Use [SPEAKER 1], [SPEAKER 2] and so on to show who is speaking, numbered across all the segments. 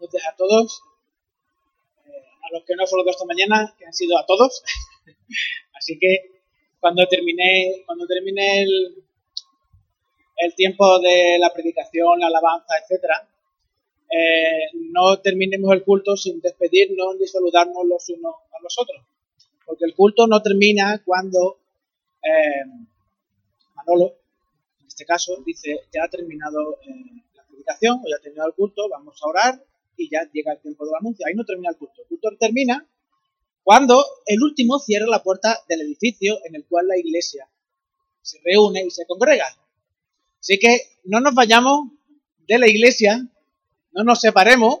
[SPEAKER 1] Entonces a todos, eh, a los que no fueron esta mañana, que han sido a todos. Así que cuando terminé, cuando terminé el, el tiempo de la predicación, la alabanza, etcétera, eh, no terminemos el culto sin despedirnos ni saludarnos los unos a los otros. Porque el culto no termina cuando eh, Manolo, en este caso, dice, ya ha terminado la predicación o ya ha terminado el culto, vamos a orar y ya llega el tiempo del anuncio. Ahí no termina el culto. El culto termina cuando el último cierra la puerta del edificio en el cual la iglesia se reúne y se congrega. Así que no nos vayamos de la iglesia no nos separemos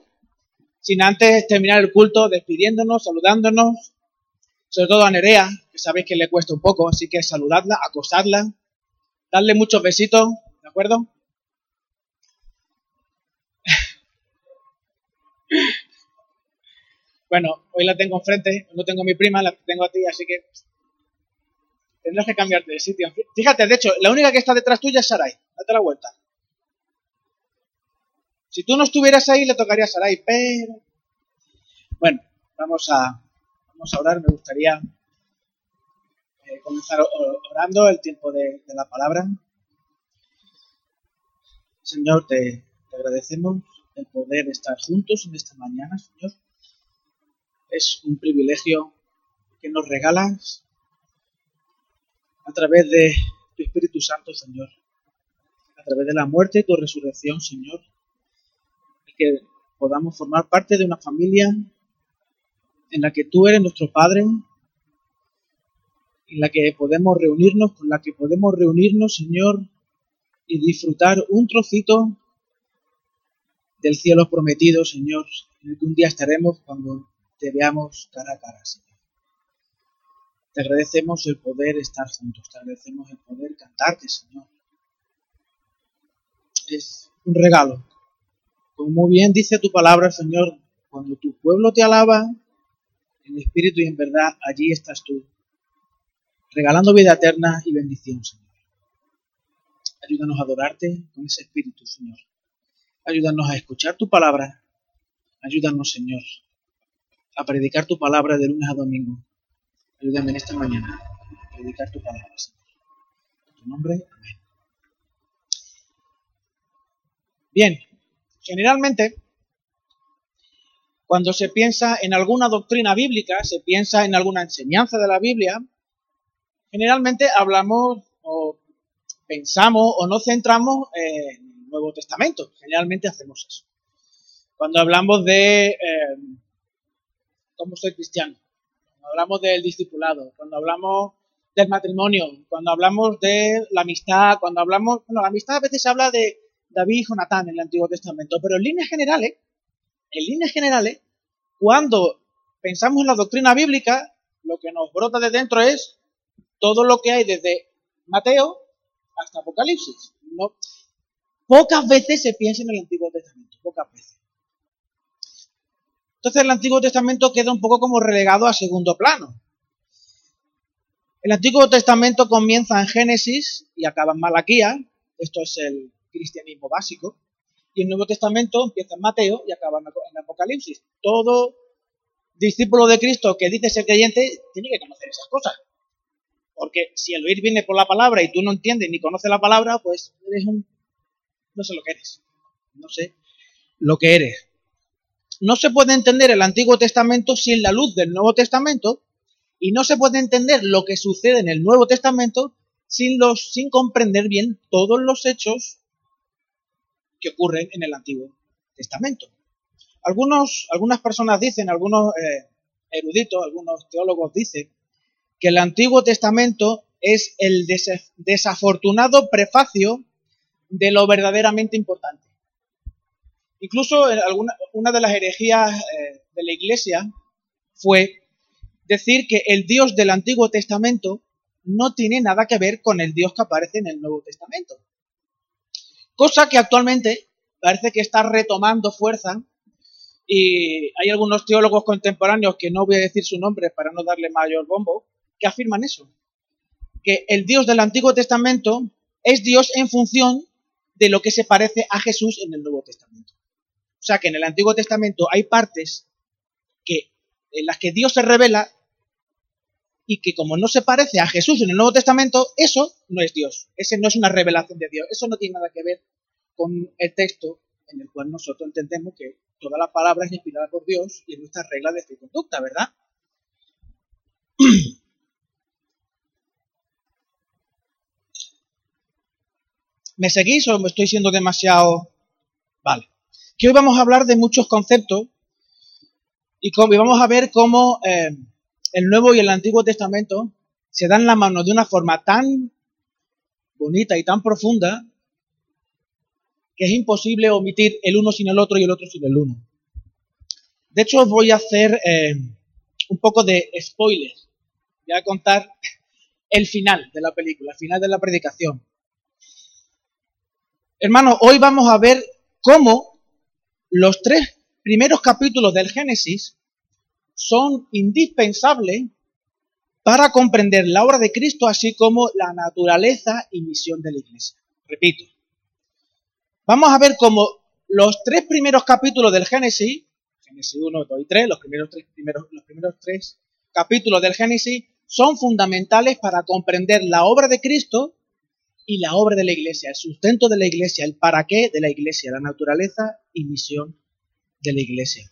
[SPEAKER 1] sin antes terminar el culto despidiéndonos, saludándonos, sobre todo a Nerea, que sabéis que le cuesta un poco, así que saludadla, acosadla, darle muchos besitos, ¿de acuerdo? Bueno, hoy la tengo enfrente, no tengo a mi prima, la tengo a ti, así que tendrás que cambiarte de sitio. Fíjate, de hecho, la única que está detrás tuya es Sarai, date la vuelta. Si tú no estuvieras ahí, le tocaría a Sarai, pero... Bueno, vamos a, vamos a orar. Me gustaría eh, comenzar orando el tiempo de, la palabra. Señor, te, te agradecemos el poder estar juntos en esta mañana, Señor. Es un privilegio que nos regalas a través de tu Espíritu Santo, Señor. A través de la muerte y tu resurrección, Señor que podamos formar parte de una familia en la que tú eres nuestro Padre, en la que podemos reunirnos, con la que podemos reunirnos, Señor, y disfrutar un trocito del cielo prometido, Señor, en el que un día estaremos cuando te veamos cara a cara, Señor. Te agradecemos el poder estar juntos, te agradecemos el poder cantarte, Señor. Es un regalo como bien dice tu palabra, Señor, cuando tu pueblo te alaba en espíritu y en verdad, allí estás tú, regalando vida eterna y bendición, Señor. Ayúdanos a adorarte con ese espíritu, Señor. Ayúdanos a escuchar tu palabra. Ayúdanos, Señor, a predicar tu palabra de lunes a domingo. Ayúdame en esta mañana a predicar tu palabra, Señor. En tu nombre, amén. Bien, Generalmente, cuando se piensa en alguna doctrina bíblica, se piensa en alguna enseñanza de la Biblia, generalmente hablamos o pensamos o nos centramos en el Nuevo Testamento. Generalmente hacemos eso. Cuando hablamos de eh, cómo ser cristiano, cuando hablamos del discipulado, cuando hablamos del matrimonio, cuando hablamos de la amistad, cuando hablamos, bueno, la amistad a veces se habla de David y Jonatán en el Antiguo Testamento. Pero en líneas generales, en líneas generales, cuando pensamos en la doctrina bíblica, lo que nos brota de dentro es todo lo que hay desde Mateo hasta Apocalipsis. Pocas veces se piensa en el Antiguo Testamento, pocas veces. Entonces el Antiguo Testamento queda un poco como relegado a segundo plano. El Antiguo Testamento comienza en Génesis y acaba en Malaquía. Esto es el cristianismo básico. Y el Nuevo Testamento empieza en Mateo y acaba en Apocalipsis. Todo discípulo de Cristo que dice ser creyente tiene que conocer esas cosas. Porque si el oír viene por la palabra y tú no entiendes ni conoces la palabra, pues eres un... no sé lo que eres. No sé lo que eres. No se puede entender el Antiguo Testamento sin la luz del Nuevo Testamento y no se puede entender lo que sucede en el Nuevo Testamento sin, los, sin comprender bien todos los hechos que ocurren en el Antiguo Testamento. Algunos, algunas personas dicen, algunos eh, eruditos, algunos teólogos dicen, que el Antiguo Testamento es el desafortunado prefacio de lo verdaderamente importante. Incluso en alguna, una de las herejías eh, de la Iglesia fue decir que el Dios del Antiguo Testamento no tiene nada que ver con el Dios que aparece en el Nuevo Testamento cosa que actualmente parece que está retomando fuerza y hay algunos teólogos contemporáneos que no voy a decir su nombre para no darle mayor bombo, que afirman eso, que el Dios del Antiguo Testamento es Dios en función de lo que se parece a Jesús en el Nuevo Testamento. Sea que en el Antiguo Testamento hay partes que, en las que Dios se revela y que como no se parece a Jesús en el Nuevo Testamento, eso no es Dios. Ese no es una revelación de Dios. Eso no tiene nada que ver con el texto en el cual nosotros entendemos que toda la palabra es inspirada por Dios y es nuestra regla de conducta, ¿verdad? ¿Me seguís o me estoy siendo demasiado... Vale. Que hoy vamos a hablar de muchos conceptos y, vamos a ver cómo eh, el Nuevo y el Antiguo Testamento se dan la mano de una forma tan bonita y tan profunda que es imposible omitir el uno sin el otro y el otro sin el uno. De hecho, voy a hacer eh, un poco de spoiler. Voy a contar el final de la película, el final de la predicación. Hermano, hoy vamos a ver cómo los tres primeros capítulos del Génesis son indispensables para comprender la obra de Cristo, así como la naturaleza y misión de la Iglesia. Repito, vamos a ver cómo los tres primeros capítulos del Génesis, Génesis 1, 2 y 3, los primeros tres, primeros, los primeros tres capítulos del Génesis, son fundamentales para comprender la obra de Cristo y la obra de la iglesia, el sustento de la iglesia, el para qué de la iglesia, la naturaleza y misión de la iglesia.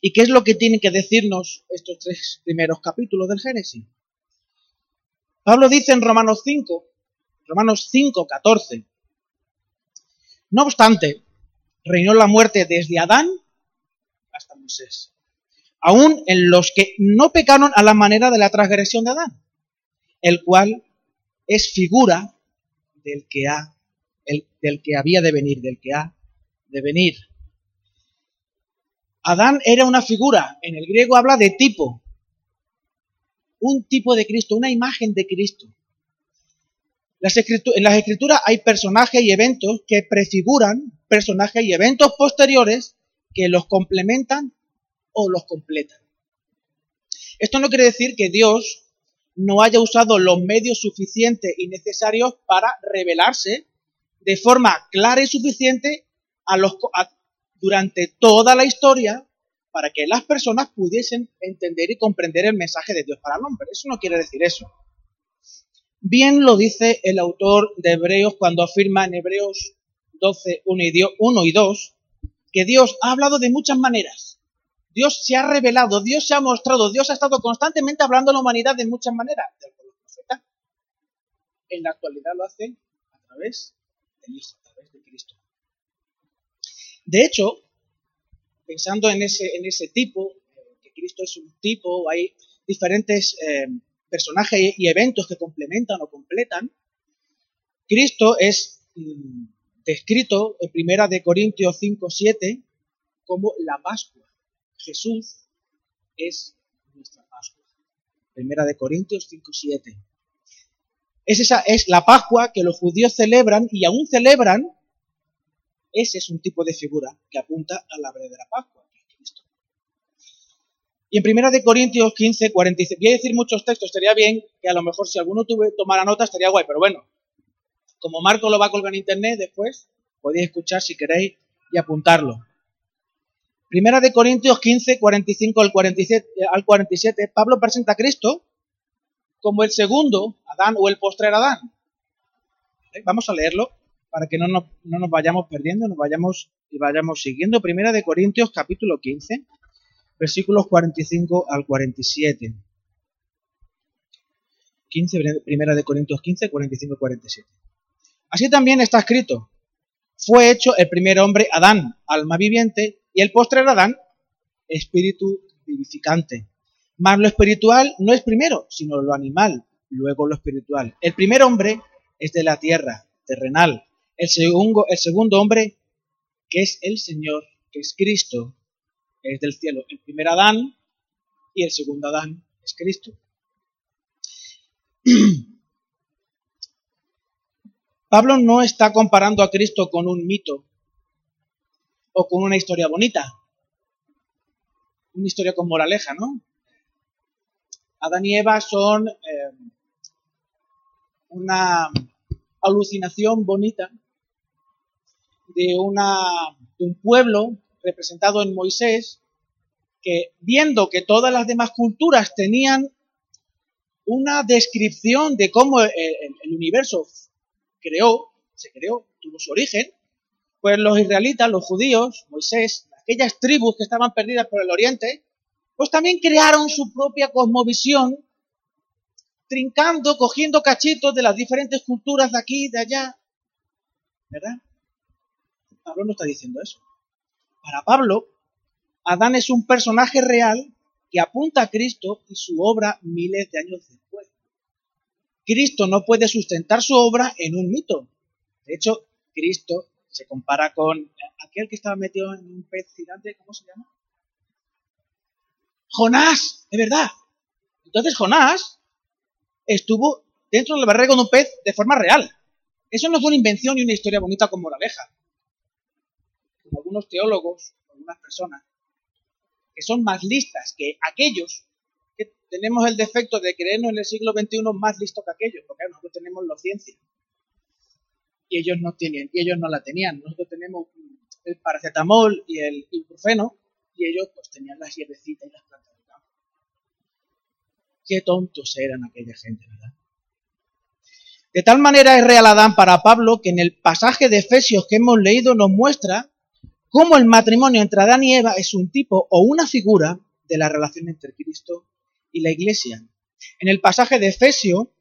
[SPEAKER 1] ¿Y qué es lo que tienen que decirnos estos tres primeros capítulos del Génesis? Pablo dice en Romanos 5, Romanos 5, 14, no obstante, reinó la muerte desde Adán hasta Moisés, aún en los que no pecaron a la manera de la transgresión de Adán, el cual es figura del que ha, del que había de venir, del que ha de venir. Adán era una figura, en el griego habla de tipo, un tipo de Cristo, una imagen de Cristo. en las escrituras hay personajes y eventos que prefiguran personajes y eventos posteriores que los complementan o los completan. Esto no quiere decir que Dios no haya usado los medios suficientes y necesarios para revelarse de forma clara y suficiente a los, durante toda la historia para que las personas pudiesen entender y comprender el mensaje de Dios para el hombre. Eso no quiere decir eso. Bien lo dice el autor de Hebreos cuando afirma en Hebreos 12, 1 y 2, que Dios ha hablado de muchas maneras Dios se ha revelado, Dios se ha mostrado, Dios ha estado constantemente hablando a la humanidad de muchas maneras. En la actualidad lo hace a través del Hijo, a través de Cristo. De hecho, pensando en ese, tipo, que Cristo es un tipo, hay diferentes eh, personajes y eventos que complementan o completan, Cristo es mm, descrito en Primera de Corintios 5, 7 como la Pascua. Jesús es nuestra Pascua. Primera de Corintios 5.7. Es esa es la Pascua que los judíos celebran y aún celebran. Ese es un tipo de figura que apunta a la verdadera Pascua, que es Cristo. Y en Primera de Corintios 15, 46, voy a decir muchos textos, estaría bien que a lo mejor si alguno tuve, tomara nota estaría guay, pero bueno, como Marco lo va a colgar en internet después, podéis escuchar si queréis y apuntarlo. Primera de Corintios 15, 45 al 47, al 47, Pablo presenta a Cristo como el segundo Adán o el postrer Adán. Vamos a leerlo para que no nos, no nos vayamos perdiendo, nos vayamos y vayamos siguiendo. Primera de Corintios capítulo 15, versículos 45 al 47. 15, primera de Corintios 15, 45 al 47. Así también está escrito, fue hecho el primer hombre Adán, alma viviente, y el postre Adán, espíritu vivificante. Mas lo espiritual no es primero, sino lo animal, luego lo espiritual. El primer hombre es de la tierra, terrenal. El segundo, el segundo hombre, que es el Señor, que es Cristo, es del cielo. El primer Adán y el segundo Adán es Cristo. Pablo no está comparando a Cristo con un mito o con una historia bonita. Una historia con moraleja, ¿no? Adán y Eva son eh, una alucinación bonita de, una, de un pueblo representado en Moisés, que viendo que todas las demás culturas tenían una descripción de cómo el, universo creó, se creó, tuvo su origen, pues los israelitas, los judíos, Moisés, aquellas tribus que estaban perdidas por el oriente, pues también crearon su propia cosmovisión, trincando, cogiendo cachitos de las diferentes culturas de aquí y de allá. ¿Verdad? Pablo no está diciendo eso. Para Pablo, Adán es un personaje real que apunta a Cristo y su obra miles de años después. Cristo no puede sustentar su obra en un mito. De hecho, Cristo se compara con aquel que estaba metido en un pez gigante, ¿cómo se llama? Jonás, de verdad. Entonces Jonás estuvo dentro del barrego de un pez de forma real. Eso no es una invención y una historia bonita con moraleja. Como algunos teólogos, algunas personas, que son más listas que aquellos que tenemos el defecto de creernos en el siglo XXI más listos que aquellos, porque nosotros tenemos la ciencia y ellos no tienen, y ellos no la tenían. Nosotros tenemos el paracetamol y el ibuprofeno y ellos pues tenían las hierbecitas y las plantas del campo. Qué tontos eran aquella gente, ¿verdad? De tal manera es real Adán para Pablo que en el pasaje de Efesios que hemos leído nos muestra cómo el matrimonio entre Adán y Eva es un tipo o una figura de la relación entre Cristo y la Iglesia. En el pasaje de Efesio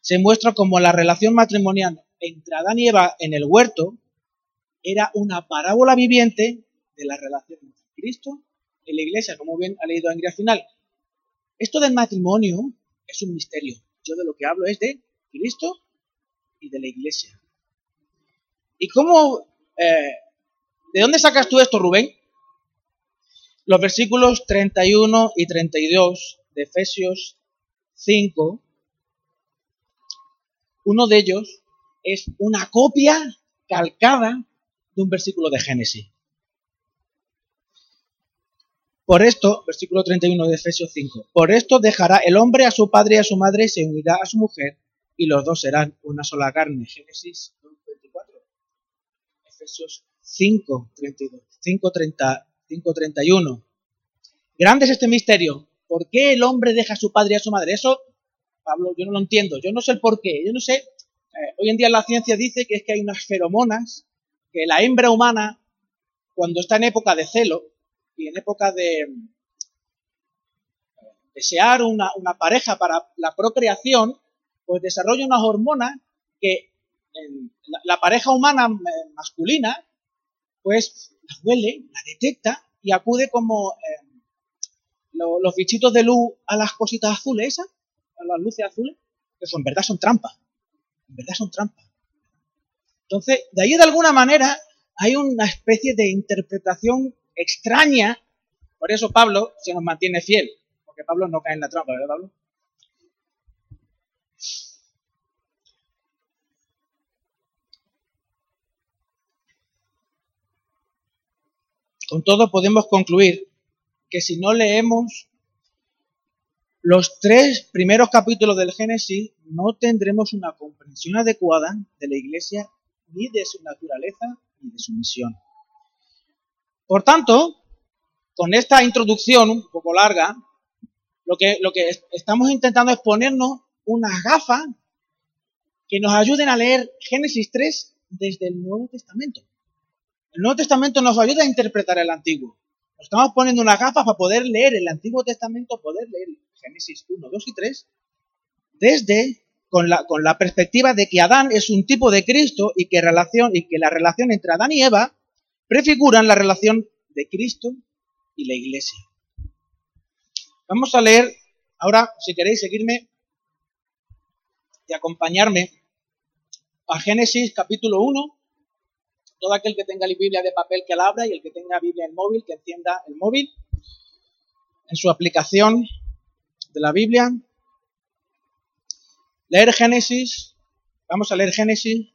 [SPEAKER 1] se muestra como la relación matrimonial entre Adán y Eva en el huerto era una parábola viviente de la relación entre Cristo y la Iglesia, como bien ha leído en final. Esto del matrimonio es un misterio. Yo de lo que hablo es de Cristo y de la Iglesia. ¿Y cómo eh, ¿De dónde sacas tú esto, Rubén? Los versículos 31 y 32 de Efesios 5, uno de ellos es una copia calcada de un versículo de Génesis. Por esto, versículo 31 de Efesios 5, por esto dejará el hombre a su padre y a su madre y se unirá a su mujer y los dos serán una sola carne. Génesis 24. Efesios 5.32, 5.31. Grande es este misterio. ¿Por qué el hombre deja a su padre y a su madre? Eso, Pablo, yo no lo entiendo. Yo no sé el por qué. Yo no sé. Eh, hoy en día la ciencia dice que es que hay unas feromonas que la hembra humana, cuando está en época de celo y en época de desear una, pareja para la procreación, pues desarrolla unas hormonas que la pareja humana eh, masculina pues la huele, la detecta y acude como eh, los bichitos de luz a las cositas azules esas, a las luces azules, que son, en verdad son trampas. En verdad son trampas. Entonces, de ahí de alguna manera hay una especie de interpretación extraña. Por eso Pablo se nos mantiene fiel. Porque Pablo no cae en la trampa, ¿verdad, Pablo? Con todo podemos concluir que si no leemos los tres primeros capítulos del Génesis, no tendremos una comprensión adecuada de la Iglesia, ni de su naturaleza, ni de su misión. Por tanto, con esta introducción un poco larga, lo que, lo que estamos intentando es ponernos unas gafas que nos ayuden a leer Génesis 3 desde el Nuevo Testamento. El Nuevo Testamento nos ayuda a interpretar el Antiguo. Nos estamos poniendo una gafa para poder leer el Antiguo Testamento, poder leer Génesis 1, 2 y 3, desde con la, con la perspectiva de que Adán es un tipo de Cristo y que, relación, y que la relación entre Adán y Eva prefiguran la relación de Cristo y la Iglesia. Vamos a leer ahora, si queréis seguirme y acompañarme a Génesis capítulo 1, todo aquel que tenga la Biblia de papel que la abra y el que tenga Biblia en móvil que encienda el móvil en su aplicación de la Biblia. Leer Génesis, vamos a leer Génesis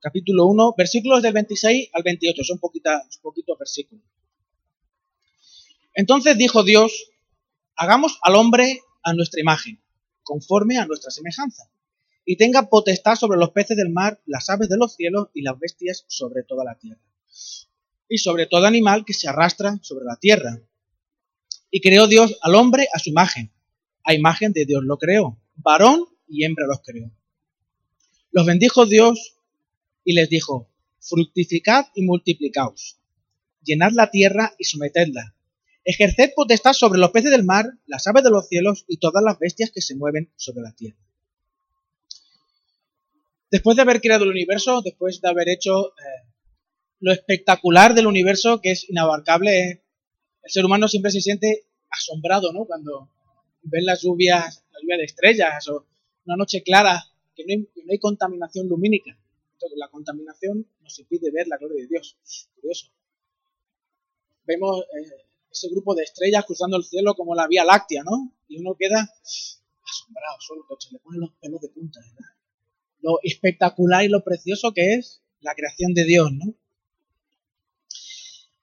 [SPEAKER 1] capítulo 1, versículos del 26 al 28, son poquitos versículos. Entonces dijo Dios, hagamos al hombre a nuestra imagen, conforme a nuestra semejanza y tenga potestad sobre los peces del mar, las aves de los cielos y las bestias sobre toda la tierra. Y sobre todo animal que se arrastra sobre la tierra. Y creó Dios al hombre a su imagen. A imagen de Dios lo creó. Varón y hembra los creó. Los bendijo Dios y les dijo, fructificad y multiplicaos, llenad la tierra y sometedla, ejerced potestad sobre los peces del mar, las aves de los cielos y todas las bestias que se mueven sobre la tierra. Después de haber creado el universo, después de haber hecho eh, lo espectacular del universo, que es inabarcable, el ser humano siempre se siente asombrado, ¿no? Cuando ven las lluvias, la lluvia de estrellas o una noche clara, que no hay, contaminación lumínica. Entonces, la contaminación nos impide ver la gloria de Dios. Curioso. Vemos eh, ese grupo de estrellas cruzando el cielo como la Vía Láctea, ¿no? Y uno queda asombrado, solo se le ponen los pelos de punta, ¿verdad? Lo espectacular y lo precioso que es la creación de Dios, ¿no?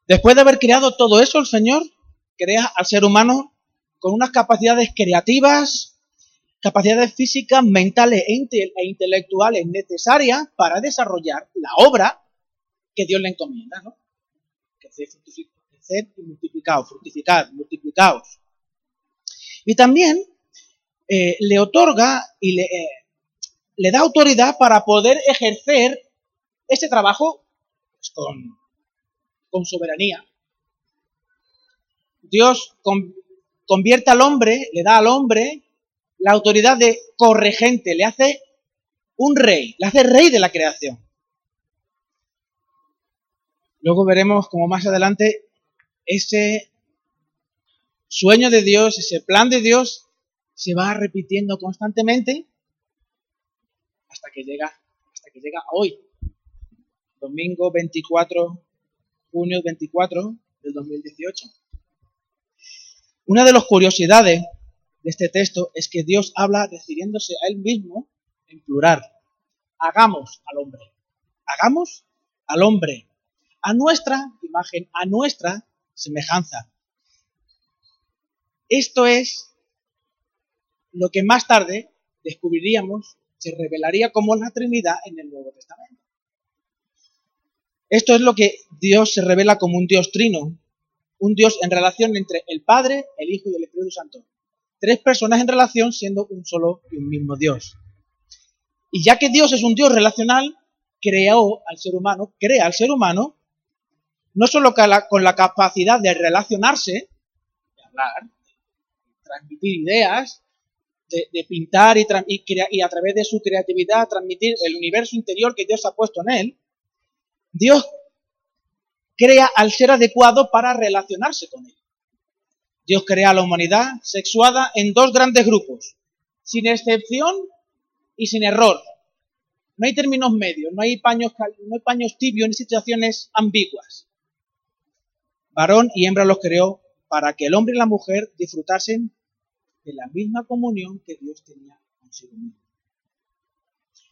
[SPEAKER 1] Después de haber creado todo eso, el Señor crea al ser humano con unas capacidades creativas, capacidades físicas, mentales e, e intelectuales necesarias para desarrollar la obra que Dios le encomienda, ¿no? Crecer, y multiplicados, fructificar, multiplicados. Y también eh, le otorga y le, eh, le, da autoridad para poder ejercer ese trabajo pues, con, con soberanía. Dios convierte al hombre, le da al hombre la autoridad de corregente, le hace un rey, le hace rey de la creación. Luego veremos como más adelante ese sueño de Dios, ese plan de Dios se va repitiendo constantemente hasta que llega hasta que llega hoy, domingo 24 junio 24 del 2018. Una de las curiosidades de este texto es que Dios habla refiriéndose a Él mismo en plural. Hagamos al hombre. Hagamos al hombre. A nuestra imagen, a nuestra semejanza. Esto es lo que más tarde descubriríamos se revelaría como la Trinidad en el Nuevo Testamento. Esto es lo que Dios se revela como un Dios trino, un Dios en relación entre el Padre, el Hijo y el Espíritu Santo. Tres personas en relación siendo un solo y un mismo Dios. Y ya que Dios es un Dios relacional, creó al ser humano, crea al ser humano, no solo con la capacidad de relacionarse, de hablar, de transmitir ideas, de, pintar y, y a través de su creatividad transmitir el universo interior que Dios ha puesto en él, Dios crea al ser adecuado para relacionarse con él. Dios crea a la humanidad sexuada en dos grandes grupos, sin excepción y sin error. No hay términos medios, no hay paños, no hay paños tibios ni situaciones ambiguas. Varón y hembra los creó para que el hombre y la mujer disfrutasen de la misma comunión que Dios tenía consigo mismo.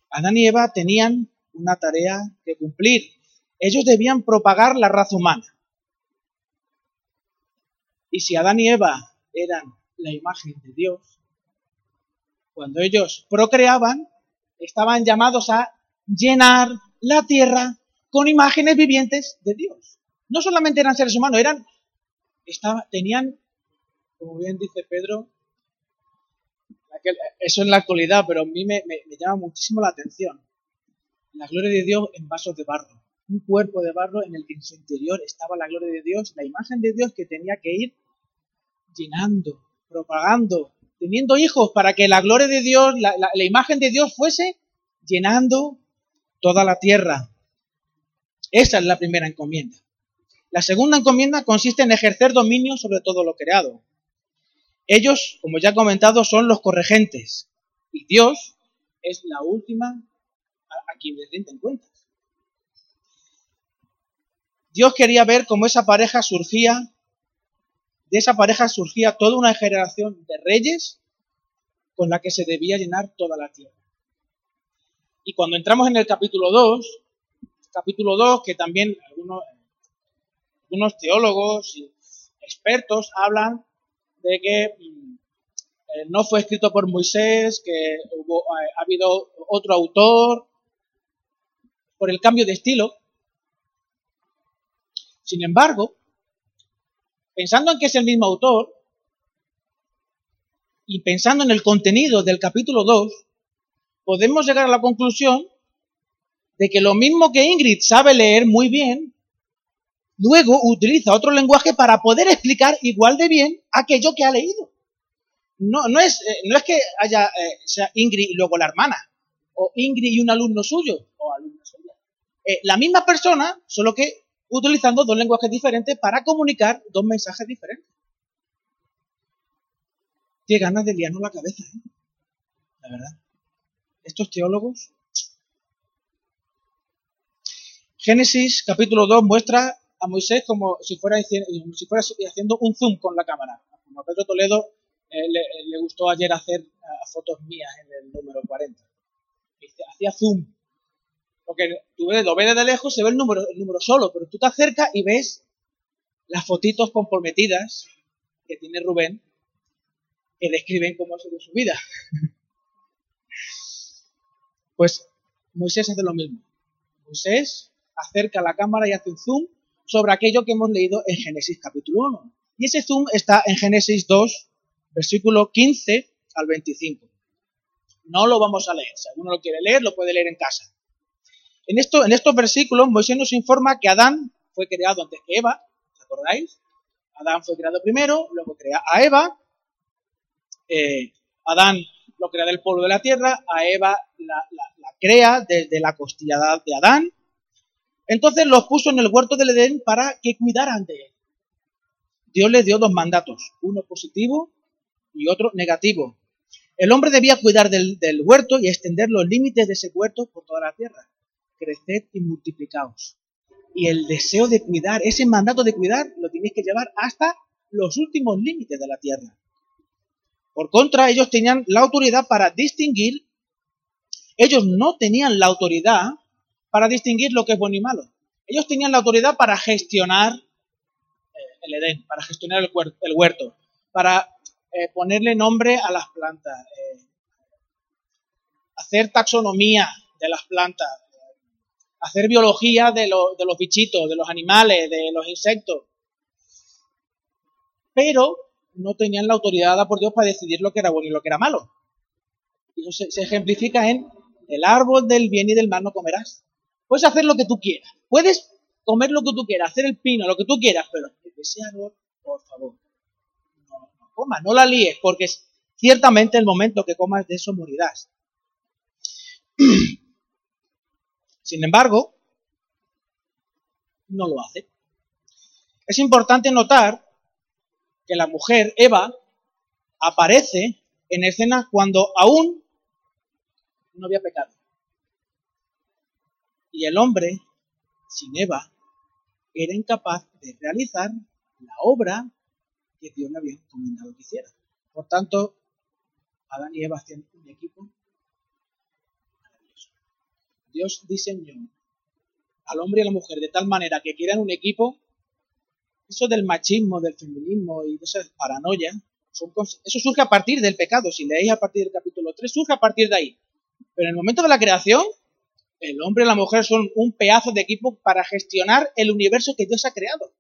[SPEAKER 1] Adán y Eva tenían una tarea que cumplir ellos debían propagar la raza humana. Y si Adán y Eva eran la imagen de Dios, cuando ellos procreaban, estaban llamados a llenar la tierra con imágenes vivientes de Dios. No solamente eran seres humanos, eran, tenían, como bien dice Pedro, eso en la actualidad, pero a mí me llama muchísimo la atención. La gloria de Dios en vasos de barro un cuerpo de barro en el que en su interior estaba la gloria de Dios, la imagen de Dios que tenía que ir llenando, propagando, teniendo hijos para que la gloria de Dios, la, imagen de Dios fuese llenando toda la tierra. Esa es la primera encomienda. La segunda encomienda consiste en ejercer dominio sobre todo lo creado. Ellos, como ya he comentado, son los corregentes y Dios es la última a, quien les rinden cuentas. Dios quería ver cómo esa pareja surgía, de esa pareja surgía toda una generación de reyes con la que se debía llenar toda la tierra. Y cuando entramos en el capítulo 2, capítulo 2, que también algunos, algunos teólogos y expertos hablan de que mm, eh, no fue escrito por Moisés, que hubo, eh, ha habido otro autor, por el cambio de estilo. Sin embargo, pensando en que es el mismo autor y pensando en el contenido del capítulo 2, podemos llegar a la conclusión de que lo mismo que Ingrid sabe leer muy bien, luego utiliza otro lenguaje para poder explicar igual de bien aquello que ha leído. No, no, es, eh, no es que haya eh, sea Ingrid y luego la hermana, o Ingrid y un alumno suyo, o alumna suya. Eh, la misma persona, solo que utilizando dos lenguajes diferentes para comunicar dos mensajes diferentes. Qué ganas de liarnos la cabeza, ¿eh? La verdad. Estos teólogos. Génesis capítulo 2 muestra a Moisés como si fuera, haciendo un zoom con la cámara. Como a Pedro Toledo eh, le, gustó ayer hacer eh, fotos mías en el número 40. Hacía zoom. Porque tú ves, lo ves de lejos, se ve el número, el número solo, pero tú te acercas y ves las fotitos comprometidas que tiene Rubén que describen cómo ha sido su vida. pues Moisés hace lo mismo. Moisés acerca la cámara y hace un zoom sobre aquello que hemos leído en Génesis capítulo 1. Y ese zoom está en Génesis 2, versículo 15 al 25. No lo vamos a leer. Si alguno lo quiere leer, lo puede leer en casa. En, esto, en estos versículos, Moisés nos informa que Adán fue creado antes que Eva. ¿Os acordáis? Adán fue creado primero, luego crea a Eva. Eh, Adán lo crea del polvo de la tierra, a Eva la, crea desde la costilla de Adán. Entonces los puso en el huerto del Edén para que cuidaran de él. Dios les dio dos mandatos, uno positivo y otro negativo. El hombre debía cuidar del, huerto y extender los límites de ese huerto por toda la tierra. Creced y multiplicaos. Y el deseo de cuidar, ese mandato de cuidar, lo tienes que llevar hasta los últimos límites de la tierra. Por contra, ellos tenían la autoridad para distinguir, ellos no tenían la autoridad para distinguir lo que es bueno y malo. Ellos tenían la autoridad para gestionar eh, el Edén, para gestionar el, huerto, para eh, ponerle nombre a las plantas, eh, hacer taxonomía de las plantas, hacer biología de, los bichitos, de los animales, de los insectos. Pero no tenían la autoridad dada por Dios para decidir lo que era bueno y lo que era malo. Y eso se ejemplifica en el árbol del bien y del mal no comerás. Puedes hacer lo que tú quieras. Puedes comer lo que tú quieras, hacer el pino, lo que tú quieras, pero ese árbol, por favor, no, no comas, no la líes, porque ciertamente el momento que comas de eso morirás. Sin embargo, no lo hace. Es importante notar que la mujer, Eva, aparece en escena cuando aún no había pecado. Y el hombre, sin Eva, era incapaz de realizar la obra que Dios le había encomendado que hiciera. Por tanto, Adán y Eva hacían un equipo maravilloso. Dios diseñó al hombre y a la mujer de tal manera que quieran un equipo. Eso del machismo, del feminismo y de esa paranoia, eso surge a partir del pecado. Si leéis a partir del capítulo 3, surge a partir de ahí. Pero en el momento de la creación, el hombre y la mujer son un pedazo de equipo para gestionar el universo que Dios ha creado.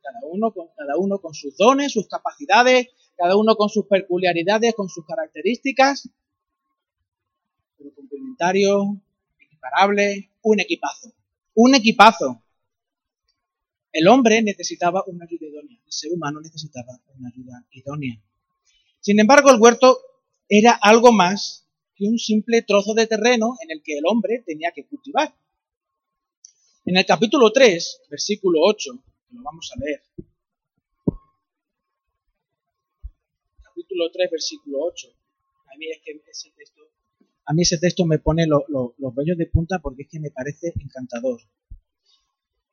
[SPEAKER 1] Cada uno con, cada uno con sus dones, sus capacidades, cada uno con sus peculiaridades, con sus características, pero complementario, equiparable, un equipazo. Un equipazo. El hombre necesitaba una ayuda idónea, el ser humano necesitaba una ayuda idónea. Sin embargo, el huerto era algo más un simple trozo de terreno en el que el hombre tenía que cultivar. En el capítulo 3, versículo 8, lo vamos a leer. Capítulo 3, versículo 8. A mí, es que ese texto, a mí ese texto me pone los vellos de punta porque es que me parece encantador.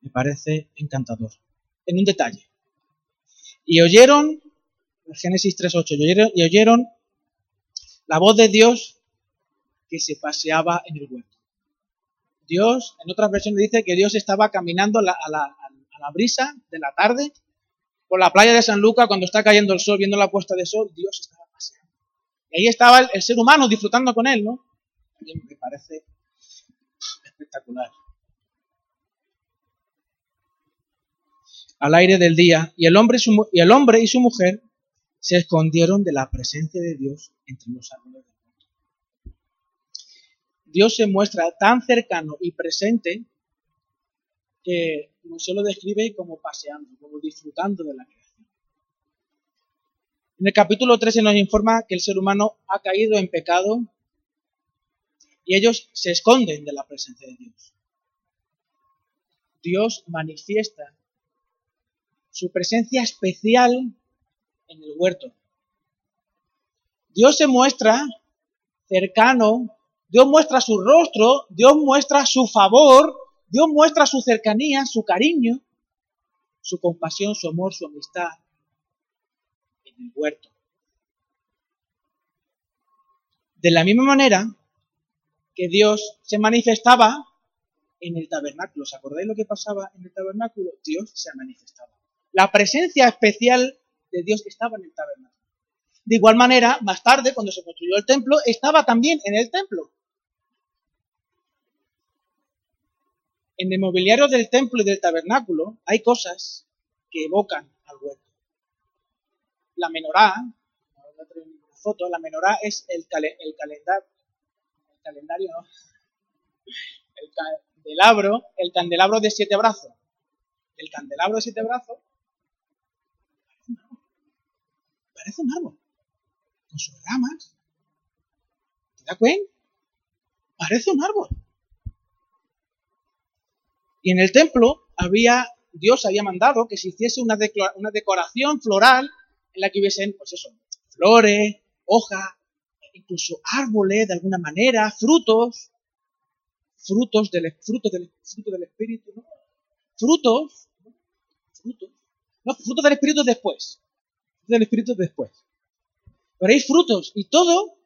[SPEAKER 1] Me parece encantador. En un detalle. Y oyeron, Génesis 3.8, y y oyeron la voz de Dios que se paseaba en el huerto. Dios, en otras versiones dice que Dios estaba caminando a la, brisa de la tarde por la playa de San Lucas cuando está cayendo el sol, viendo la puesta de sol, Dios estaba Y ahí estaba el, ser humano disfrutando con él, ¿no? me parece espectacular. Al aire del día, y el hombre y su, y y mujer se escondieron de la presencia de Dios entre los árboles. Dios se muestra tan cercano y presente que se lo describe como paseando, como disfrutando de la creación. En el capítulo 13 nos informa que el ser humano ha caído en pecado y ellos se esconden de la presencia de Dios. Dios manifiesta su presencia especial en el huerto. Dios se muestra cercano, Dios muestra su rostro, Dios muestra su favor, Dios muestra su cercanía, su cariño, su compasión, su amor, su amistad en el huerto. De la misma manera que Dios se manifestaba en el tabernáculo. ¿Os acordáis lo que pasaba en el tabernáculo? Dios se manifestaba. La presencia especial de Dios estaba en el tabernáculo. De igual manera, más tarde, cuando se construyó el templo, estaba también en el templo. En el mobiliario del templo y del tabernáculo hay cosas que evocan al huerto. La menorá, foto, la menorá es el, el calendario, el calendario, ¿no? el candelabro, el candelabro de siete brazos. El candelabro de siete brazos parece un árbol, con sus ramas. ¿Te da cuenta? Parece un árbol. Y en el templo había, Dios había mandado que se hiciese una, una decoración floral en la que hubiesen, pues eso, flores, hojas, incluso árboles de alguna manera, frutos, frutos del, fruto del, fruto del Espíritu, ¿no? Frutos, frutos, no, frutos del Espíritu después, del Espíritu después. Pero hay frutos y todo,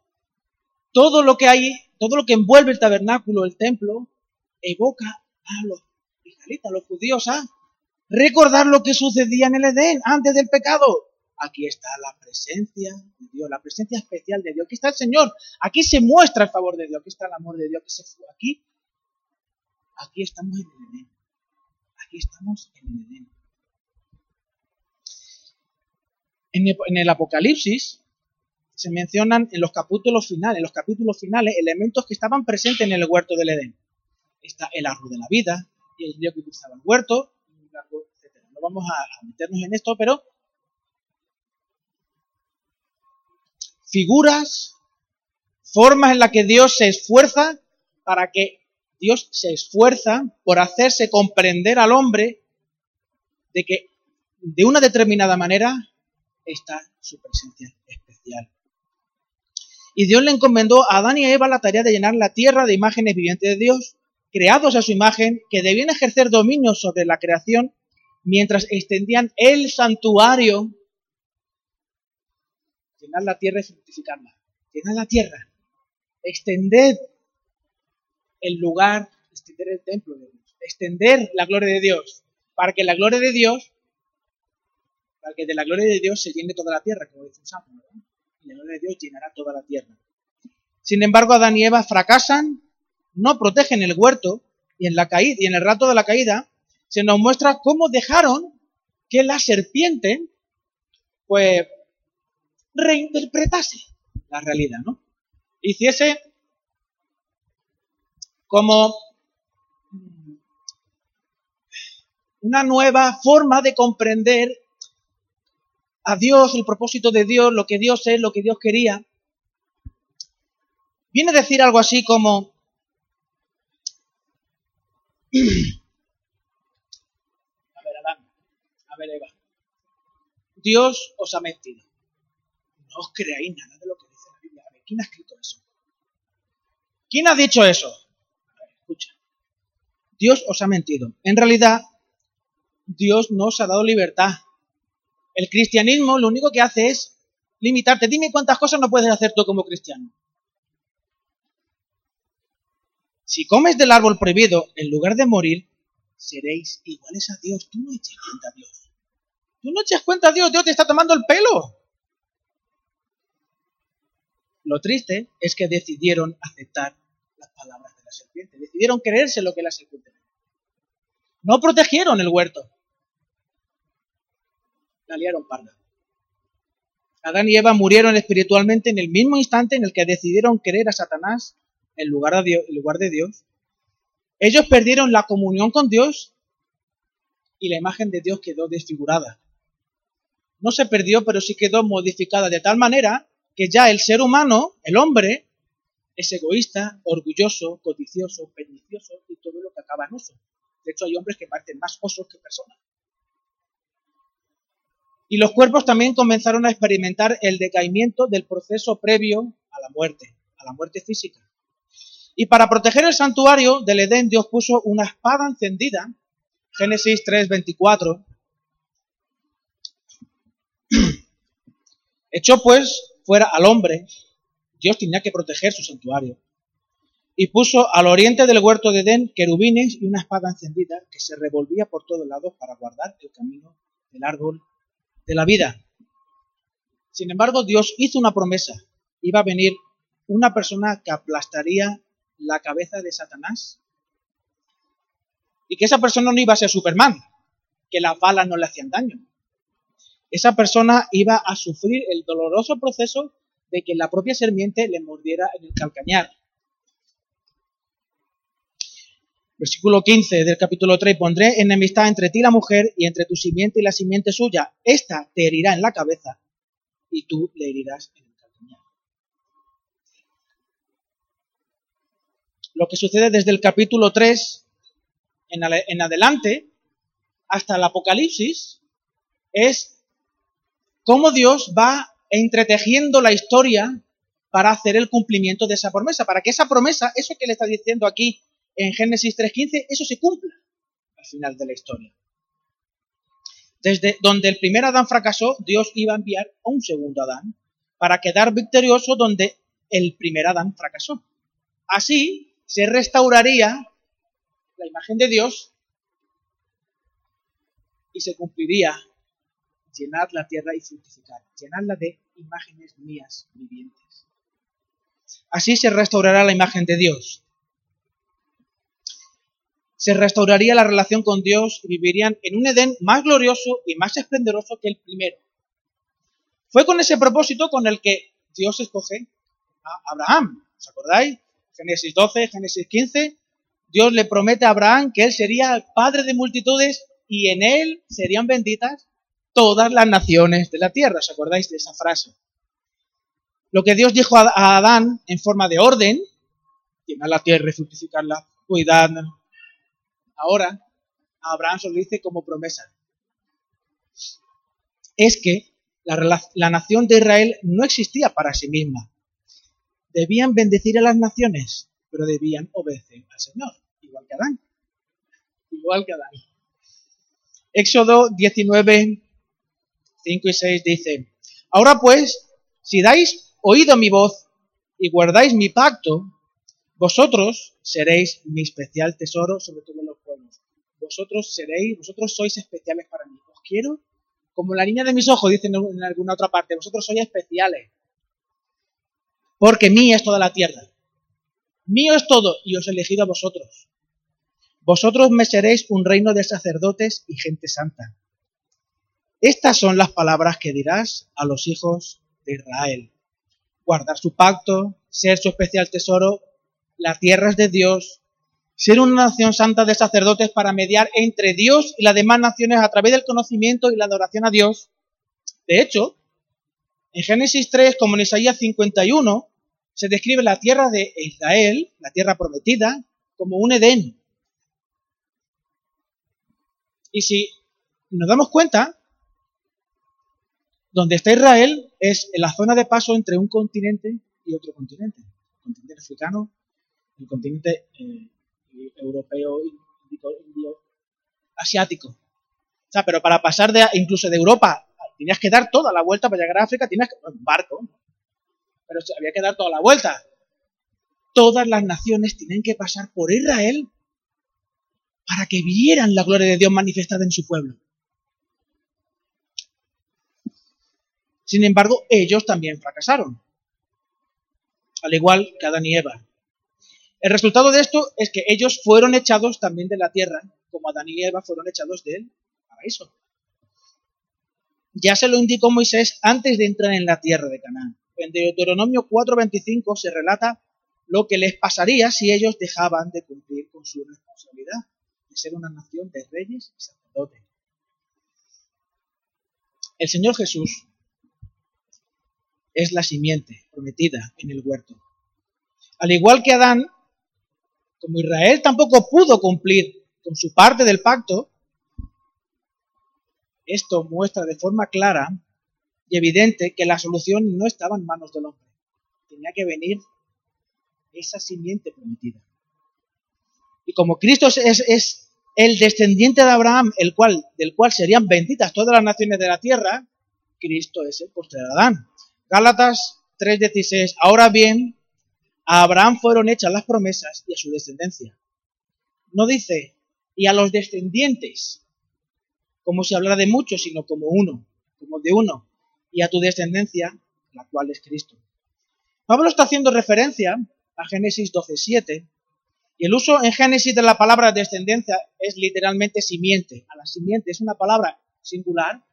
[SPEAKER 1] todo lo que hay, todo lo que envuelve el tabernáculo, el templo, evoca a los israelitas, a los judíos, a recordar lo que sucedía en el Edén antes del pecado. Aquí está la presencia de Dios, la presencia especial de Dios. Aquí está el Señor. Aquí se muestra el favor de Dios. Aquí está el amor de Dios. Aquí, aquí estamos en el Edén. Aquí estamos en el Edén. En el, Apocalipsis se mencionan en los capítulos finales, en los capítulos finales, elementos que estaban presentes en el huerto del Edén. Está el árbol de la vida y el río que cruzaba el huerto, etc. No vamos a, meternos en esto, pero figuras, formas en las que Dios se esfuerza para que Dios se esfuerza por hacerse comprender al hombre de que de una determinada manera está su presencia especial. Y Dios le encomendó a Adán y a Eva la tarea de llenar la tierra de imágenes vivientes de Dios, creados a su imagen, que debían ejercer dominio sobre la creación mientras extendían el santuario. Llenar la tierra y fructificarla. Llenar la tierra. Extender el lugar, extender el templo de Dios. Extender la gloria de Dios. Para que la gloria de Dios para que de la gloria de Dios se llene toda la tierra, como dice un salmo, Y la gloria de Dios llenará toda la tierra. Sin embargo, Adán y Eva fracasan, no protegen el huerto, y en, la caída, y en el rato de la caída se nos muestra cómo dejaron que la serpiente, pues, reinterpretase la realidad, ¿no? Hiciese como una nueva forma de comprender a Dios, el propósito de Dios, lo que Dios es, lo que Dios quería, viene a decir algo así como, a ver, Adán, a ver, Eva, Dios os ha mentido. No os creáis nada de lo que dice la Biblia. A ver, ¿quién ha escrito eso? ¿Quién ha dicho eso? A ver, escucha. Dios os ha mentido. En realidad, Dios no os ha dado libertad. El cristianismo lo único que hace es limitarte. Dime cuántas cosas no puedes hacer tú como cristiano. Si comes del árbol prohibido, en lugar de morir, seréis iguales a Dios. Tú no eches cuenta a Dios. Tú no eches cuenta a Dios. Dios te está tomando el pelo. Lo triste es que decidieron aceptar las palabras de la serpiente, decidieron creerse lo que la serpiente No protegieron el huerto. La liaron parda. Adán y Eva murieron espiritualmente en el mismo instante en el que decidieron creer a Satanás en lugar de Dios, lugar de Dios. Ellos perdieron la comunión con Dios y la imagen de Dios quedó desfigurada. No se perdió, pero sí quedó modificada de tal manera que ya el ser humano, el hombre, es egoísta, orgulloso, codicioso, pernicioso y todo lo que acaba en oso. De hecho, hay hombres que parecen más osos que personas. Y los cuerpos también comenzaron a experimentar el decaimiento del proceso previo a la muerte, a la muerte física. Y para proteger el santuario del Edén, Dios puso una espada encendida, Génesis 3:24. Echó pues fuera al hombre, Dios tenía que proteger su santuario. Y puso al oriente del huerto de Edén querubines y una espada encendida que se revolvía por todos lados para guardar el camino del árbol de la vida. Sin embargo, Dios hizo una promesa. Iba a venir una persona que aplastaría la cabeza de Satanás. Y que esa persona no iba a ser Superman, que las balas no le hacían daño. Esa persona iba a sufrir el doloroso proceso de que la propia serpiente le mordiera en el calcañar. Versículo 15 del capítulo 3, pondré enemistad entre ti la mujer y entre tu simiente y la simiente suya. Esta te herirá en la cabeza y tú le herirás en el calcañar. Lo que sucede desde el capítulo 3 en, adelante hasta el Apocalipsis es cómo Dios va entretejiendo la historia para hacer el cumplimiento de esa promesa, para que esa promesa, eso que le está diciendo aquí en Génesis 3.15, eso se cumpla al final de la historia. Desde donde el primer Adán fracasó, Dios iba a enviar a un segundo Adán para quedar victorioso donde el primer Adán fracasó. Así se restauraría la imagen de Dios y se cumpliría llenar la tierra y fructificar, llenarla de imágenes mías vivientes. Así se restaurará la imagen de Dios. Se restauraría la relación con Dios y vivirían en un Edén más glorioso y más esplendoroso que el primero. Fue con ese propósito con el que Dios escoge a Abraham. ¿Os acordáis? Génesis 12, Génesis 15. Dios le promete a Abraham que él sería el padre de multitudes y en él serían benditas todas las naciones de la tierra. ¿Os acordáis de esa frase? Lo que Dios dijo a Adán en forma de orden, llenar la tierra y fructificarla, cuidadla. Ahora, a Abraham se lo dice como promesa. Es que la nación de Israel no existía para sí misma. Debían bendecir a las naciones, pero debían obedecer al Señor, igual que Adán. Igual que Adán. Éxodo 19, 5 y 6 dice, Ahora pues, si dais oído mi voz y guardáis mi pacto, vosotros seréis mi especial tesoro sobre todos los pueblos. Vosotros seréis, vosotros sois especiales para mí. Os quiero como la niña de mis ojos, dicen en alguna otra parte. Vosotros sois especiales. Porque mía es toda la tierra. Mío es todo y os he elegido a vosotros. Vosotros me seréis un reino de sacerdotes y gente santa. Estas son las palabras que dirás a los hijos de Israel. Guardar su pacto, ser su especial tesoro, las tierras de Dios, ser una nación santa de sacerdotes para mediar entre Dios y las demás naciones a través del conocimiento y la adoración a Dios. De hecho, en Génesis 3 como en Isaías 51, se describe la tierra de Israel, la tierra prometida, como un Edén. Y si nos damos cuenta, donde está Israel es en la zona de paso entre un continente y otro continente. El continente africano, el continente eh, europeo, indio, asiático. O sea, pero para pasar de, incluso de Europa, tenías que dar toda la vuelta para llegar a África, tenías que, un barco, pero había que dar toda la vuelta. Todas las naciones tienen que pasar por Israel para que vieran la gloria de Dios manifestada en su pueblo. Sin embargo, ellos también fracasaron. al igual que Adán y Eva. El resultado de esto es que ellos fueron echados también de la tierra, como Adán y Eva fueron echados del paraíso. Ya se lo indicó Moisés antes de entrar en la tierra de Canaán. En Deuteronomio 4:25 se relata lo que les pasaría si ellos dejaban de cumplir con su responsabilidad de ser una nación de reyes y sacerdotes. El Señor Jesús es la simiente prometida en el huerto. Al igual que Adán, como Israel tampoco pudo cumplir con su parte del pacto, esto muestra de forma clara y evidente que la solución no estaba en manos del hombre. Tenía que venir esa simiente prometida. Y como Cristo es, el descendiente de Abraham, el cual, del cual serían benditas todas las naciones de la tierra, Cristo es el posterior Adán. Gálatas 3:16. Ahora bien, a Abraham fueron hechas las promesas y a su descendencia. No dice, y a los descendientes, como si hablara de muchos, sino como uno, como de uno, y a tu descendencia, la cual es Cristo. Pablo está haciendo referencia a Génesis 12:7, y el uso en Génesis de la palabra descendencia es literalmente simiente. A la simiente es una palabra singular,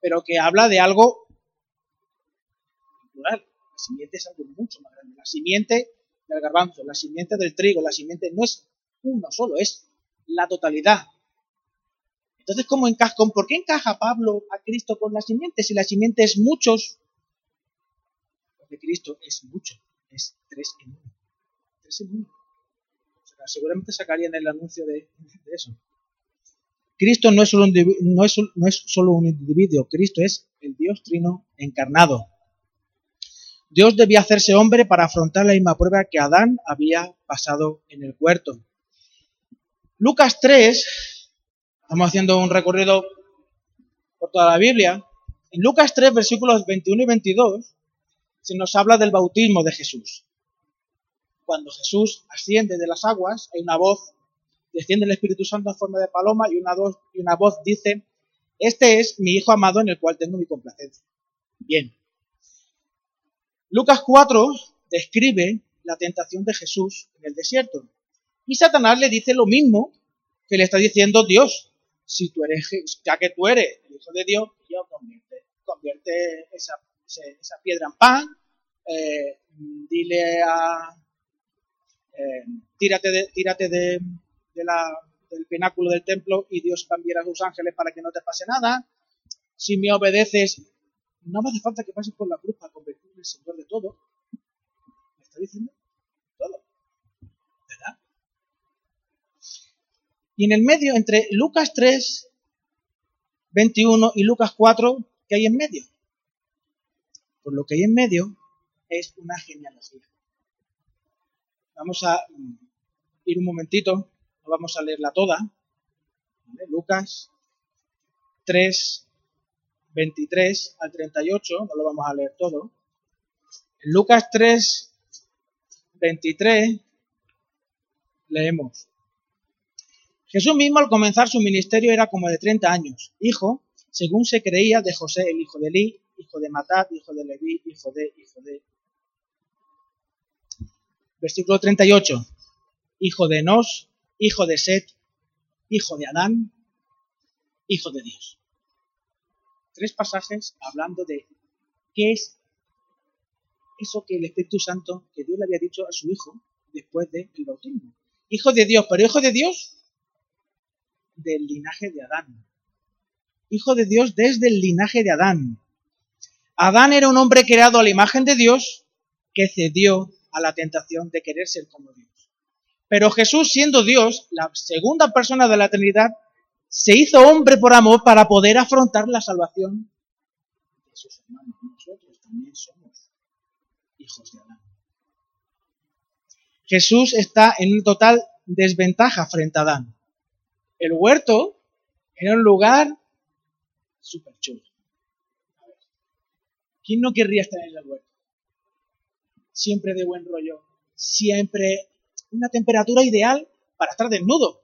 [SPEAKER 1] pero que habla de algo plural. La simiente es algo mucho más grande. La simiente del garbanzo, la simiente del trigo, la simiente no es uno solo, es la totalidad. Entonces, ¿cómo encaja, ¿por qué encaja Pablo a Cristo con la simiente? Si la simiente es muchos, porque Cristo es mucho, es tres en uno. Tres en uno. seguramente sacarían el anuncio de, eso. Cristo no es, solo un, no, es, no es solo un individuo, Cristo es el Dios trino encarnado. Dios debía hacerse hombre para afrontar la misma prueba que Adán había pasado en el huerto. Lucas 3, estamos haciendo un recorrido por toda la Biblia. En Lucas 3, versículos 21 y 22, se nos habla del bautismo de Jesús. Cuando Jesús asciende de las aguas, hay una voz, desciende el Espíritu Santo en forma de paloma y una, voz, y una voz dice, este es mi Hijo amado en el cual tengo mi complacencia. Bien, Lucas 4 describe la tentación de Jesús en el desierto. Y Satanás le dice lo mismo que le está diciendo Dios. Si tú eres, ya que tú eres el Hijo de Dios, Dios convierte, esa, piedra en pan, eh, dile a... Eh, tírate de, tírate de, del pináculo del templo y Dios cambiará a sus ángeles para que no te pase nada. Si me obedeces, no me hace falta que pases por la cruz para convertirme en Señor de todo. ¿Me está diciendo? Todo. ¿Verdad? Y en el medio, entre Lucas 3, 21 y Lucas 4, ¿qué hay en medio? Por lo que hay en medio es una genealogía. Vamos a mm, ir un momentito, no vamos a leerla toda. Lucas 3, 23 al 38, no lo vamos a leer todo. En Lucas 3, 23, leemos. Jesús mismo al comenzar su ministerio era como de 30 años, hijo, según se creía, de José, el hijo de Eli, hijo de Matat, hijo de Leví, hijo de, hijo de. Versículo 38, hijo de Nos, hijo de Set, hijo de Adán, hijo de Dios tres pasajes hablando de qué es eso que el Espíritu Santo, que Dios le había dicho a su Hijo después del bautismo. Hijo de Dios, pero hijo de Dios del linaje de Adán. Hijo de Dios desde el linaje de Adán. Adán era un hombre creado a la imagen de Dios que cedió a la tentación de querer ser como Dios. Pero Jesús, siendo Dios, la segunda persona de la Trinidad, se hizo hombre por amor para poder afrontar la salvación de sus hermanos. Nosotros también somos hijos de Adán. Jesús está en total desventaja frente a Adán. El huerto era un lugar súper chulo. ¿Quién no querría estar en el huerto? Siempre de buen rollo, siempre una temperatura ideal para estar desnudo.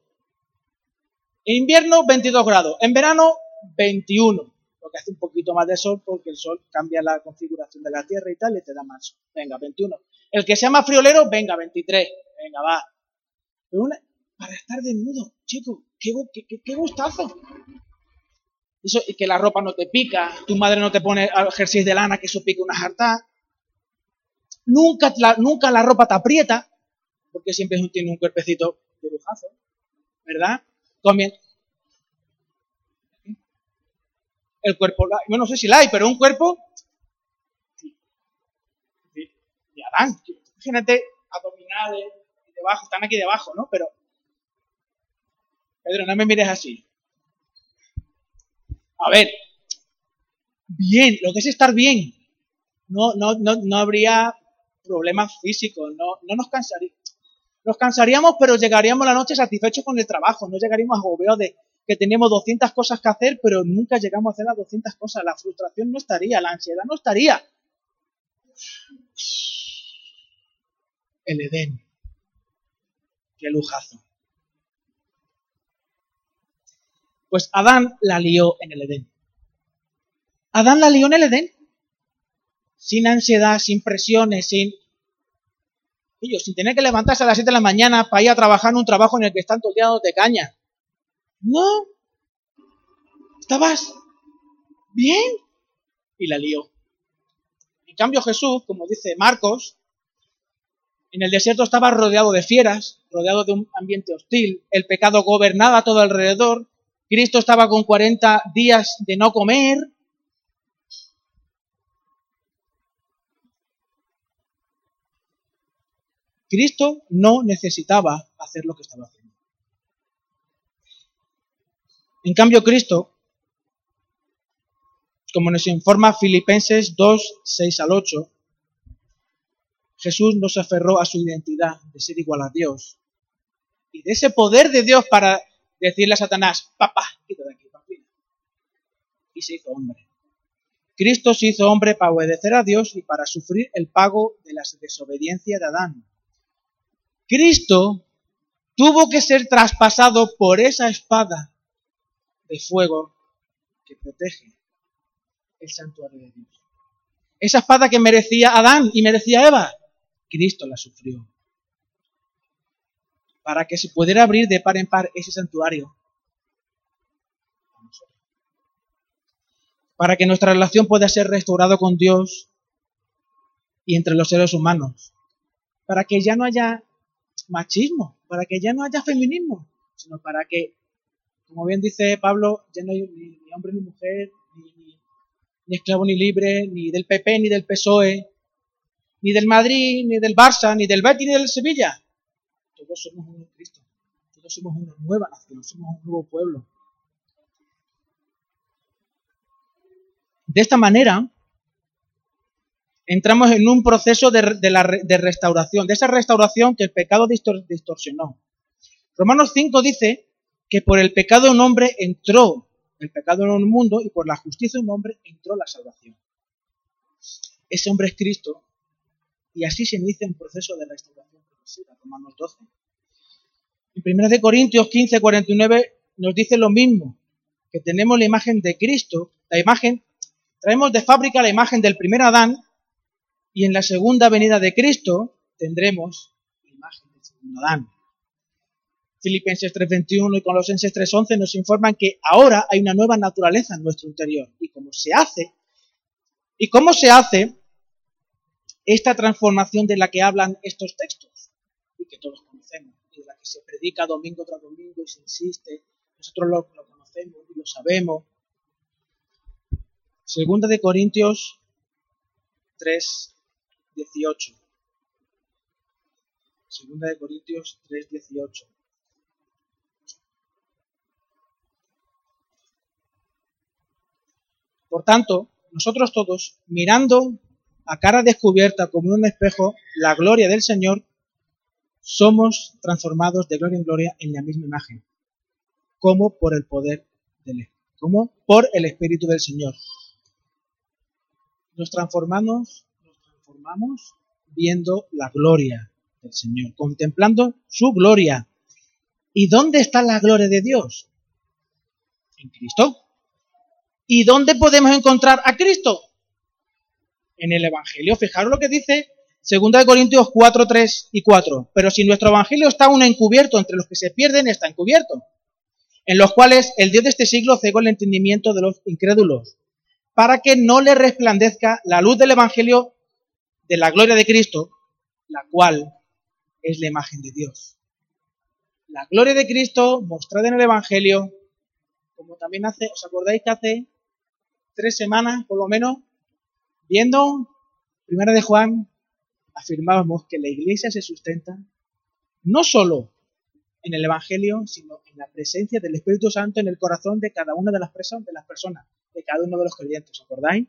[SPEAKER 1] En invierno 22 grados, en verano 21, lo que hace un poquito más de sol porque el sol cambia la configuración de la Tierra y tal, y te da más. Venga, 21. El que sea más friolero, venga, 23. Venga, va. para estar desnudo, chico, qué, qué, gustazo. Eso, y que la ropa no te pica, tu madre no te pone jersey de lana que eso pica una jarta. Nunca la, nunca la ropa te aprieta, porque siempre tiene un cuerpecito de lujazo, ¿verdad? Comien el cuerpo, yo no sé si la hay, pero un cuerpo de Adán. Imagínate abdominales, debajo, están aquí debajo, ¿no? Pero, Pedro, no me mires así. A ver, bien, lo que es estar bien. No, no, no, no habría problemas físicos, no, no nos cansaríamos. Nos cansaríamos, pero llegaríamos la noche satisfechos con el trabajo, no llegaríamos agobiados de que tenemos 200 cosas que hacer, pero nunca llegamos a hacer las 200 cosas. La frustración no estaría, la ansiedad no estaría. El Edén. Qué lujazo. Pues Adán la lió en el Edén. Adán la lió en el Edén. Sin ansiedad, sin presiones, sin... sin tener que levantarse a las 7 de la mañana para ir a trabajar en un trabajo en el que están todo de caña. No. ¿Estabas bien? Y la lió. En cambio Jesús, como dice Marcos, en el desierto estaba rodeado de fieras, rodeado de un ambiente hostil, el pecado gobernaba todo alrededor, Cristo estaba con 40 días de no comer. Cristo no necesitaba hacer lo que estaba haciendo. En cambio, Cristo, como nos informa Filipenses 2, 6 al 8, Jesús no se aferró a su identidad de ser igual a Dios y de ese poder de Dios para decirle a Satanás, papá, quítate aquí, papina. Y se hizo hombre. Cristo se hizo hombre para obedecer a Dios y para sufrir el pago de la desobediencia de Adán. Cristo tuvo que ser traspasado por esa espada de fuego que protege el santuario de Dios. Esa espada que merecía Adán y merecía Eva, Cristo la sufrió. Para que se pudiera abrir de par en par ese santuario. Para que nuestra relación pueda ser restaurada con Dios y entre los seres humanos. Para que ya no haya machismo, para que ya no haya feminismo, sino para que como bien dice Pablo, ya no hay ni, hombre ni mujer, ni, esclavo ni libre, ni del PP ni del PSOE, ni del Madrid, ni del Barça, ni del Betis, ni del Sevilla. Todos somos uno en Cristo. Todos somos una nueva nación, somos un nuevo pueblo. De esta manera, entramos en un proceso de, de restauración, de esa restauración que el pecado distorsionó. Romanos 5 dice que por el pecado un hombre entró el pecado en un mundo y por la justicia un hombre entró la salvación. Ese hombre es Cristo y así se inicia un proceso de restauración progresiva, Romanos 12. En 1 Corintios 15, 49 nos dice lo mismo, que tenemos la imagen de Cristo, la imagen, traemos de fábrica la imagen del primer Adán y en la segunda venida de Cristo tendremos la imagen del segundo Adán. Filipenses 3:21 y Colosenses 3:11 nos informan que ahora hay una nueva naturaleza en nuestro interior. ¿Y cómo se hace? ¿Y cómo se hace esta transformación de la que hablan estos textos? Y que todos conocemos, y de la que se predica domingo tras domingo y se insiste. Nosotros lo, conocemos y lo sabemos. Segunda de Corintios 3:18. Segunda de Corintios 3:18. Por tanto, nosotros todos, mirando a cara descubierta como un espejo la gloria del Señor, somos transformados de gloria en gloria en la misma imagen, como por el poder del como por el Espíritu del Señor. Nos transformamos, nos transformamos viendo la gloria del Señor, contemplando su gloria. ¿Y dónde está la gloria de Dios? En Cristo ¿Y dónde podemos encontrar a Cristo? En el Evangelio. Fijaros lo que dice 2 Corintios 4, 3 y 4. Pero si nuestro Evangelio está aún encubierto entre los que se pierden, está encubierto. En los cuales el Dios de este siglo cegó el entendimiento de los incrédulos, para que no le resplandezca la luz del Evangelio de la gloria de Cristo, la cual es la imagen de Dios. La gloria de Cristo mostrada en el Evangelio, como también hace, ¿os acordáis que hace tres semanas, por lo menos, viendo Primera de Juan, afirmábamos que la iglesia se sustenta no solo en el Evangelio, sino en la presencia del Espíritu Santo en el corazón de cada una de las, personas, de las personas, de cada uno de los creyentes, ¿os acordáis?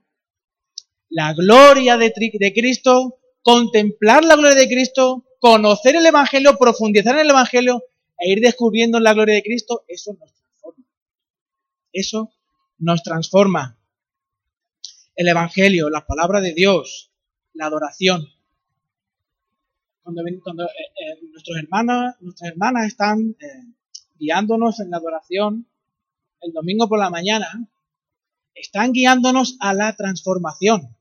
[SPEAKER 1] La gloria de, de Cristo, contemplar la gloria de Cristo, conocer el Evangelio, profundizar en el Evangelio e ir descubriendo la gloria de Cristo, eso nos transforma. Eso nos transforma. El Evangelio, la palabra de Dios, la adoración. Cuando, eh, eh, nuestros hermanos, nuestras hermanas están eh, guiándonos en la adoración el domingo por la mañana, están guiándonos a la transformación.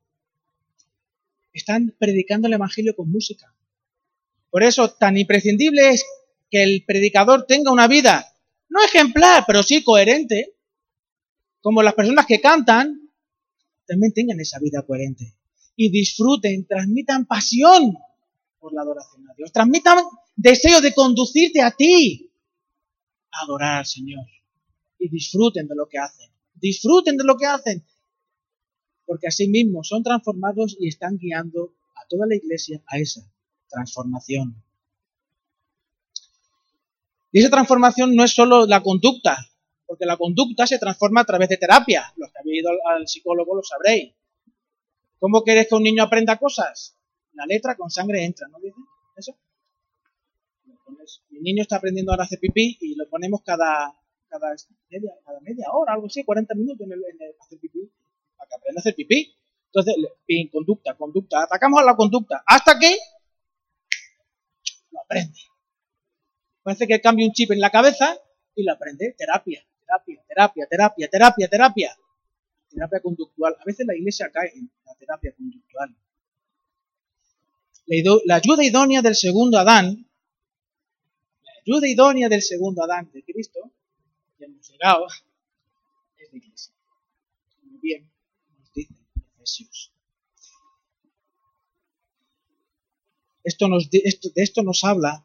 [SPEAKER 1] Están predicando el Evangelio con música. Por eso, tan imprescindible es que el predicador tenga una vida, no ejemplar, pero sí coherente, como las personas que cantan, también tengan esa vida coherente. Y disfruten, transmitan pasión por la adoración a Dios. Transmitan deseo de conducirte a ti a adorar al Señor. Y disfruten de lo que hacen. Disfruten de lo que hacen. Porque así mismo son transformados y están guiando a toda la iglesia a esa transformación. Y esa transformación no es solo la conducta, porque la conducta se transforma a través de terapia. Los que habéis ido al psicólogo lo sabréis. ¿Cómo quieres que un niño aprenda cosas? La letra con sangre entra, ¿no dice eso? El niño está aprendiendo ahora a hacer pipí y lo ponemos cada, media, hora, algo así, 40 minutos en el, en el hacer pipí, para que aprenda a hacer pipí. Entonces, conducta, conducta, atacamos a la conducta, hasta que lo aprende. Parece que cambia un chip en la cabeza y lo aprende. Terapia, terapia, terapia, terapia, terapia, terapia. Terapia conductual. A veces la iglesia cae en la terapia conductual. La ayuda idónea del segundo Adán, la ayuda idónea del segundo Adán de Cristo, ya hemos llegado, es la iglesia. Muy bien, nos dice Efesios. Esto nos, esto, de esto nos habla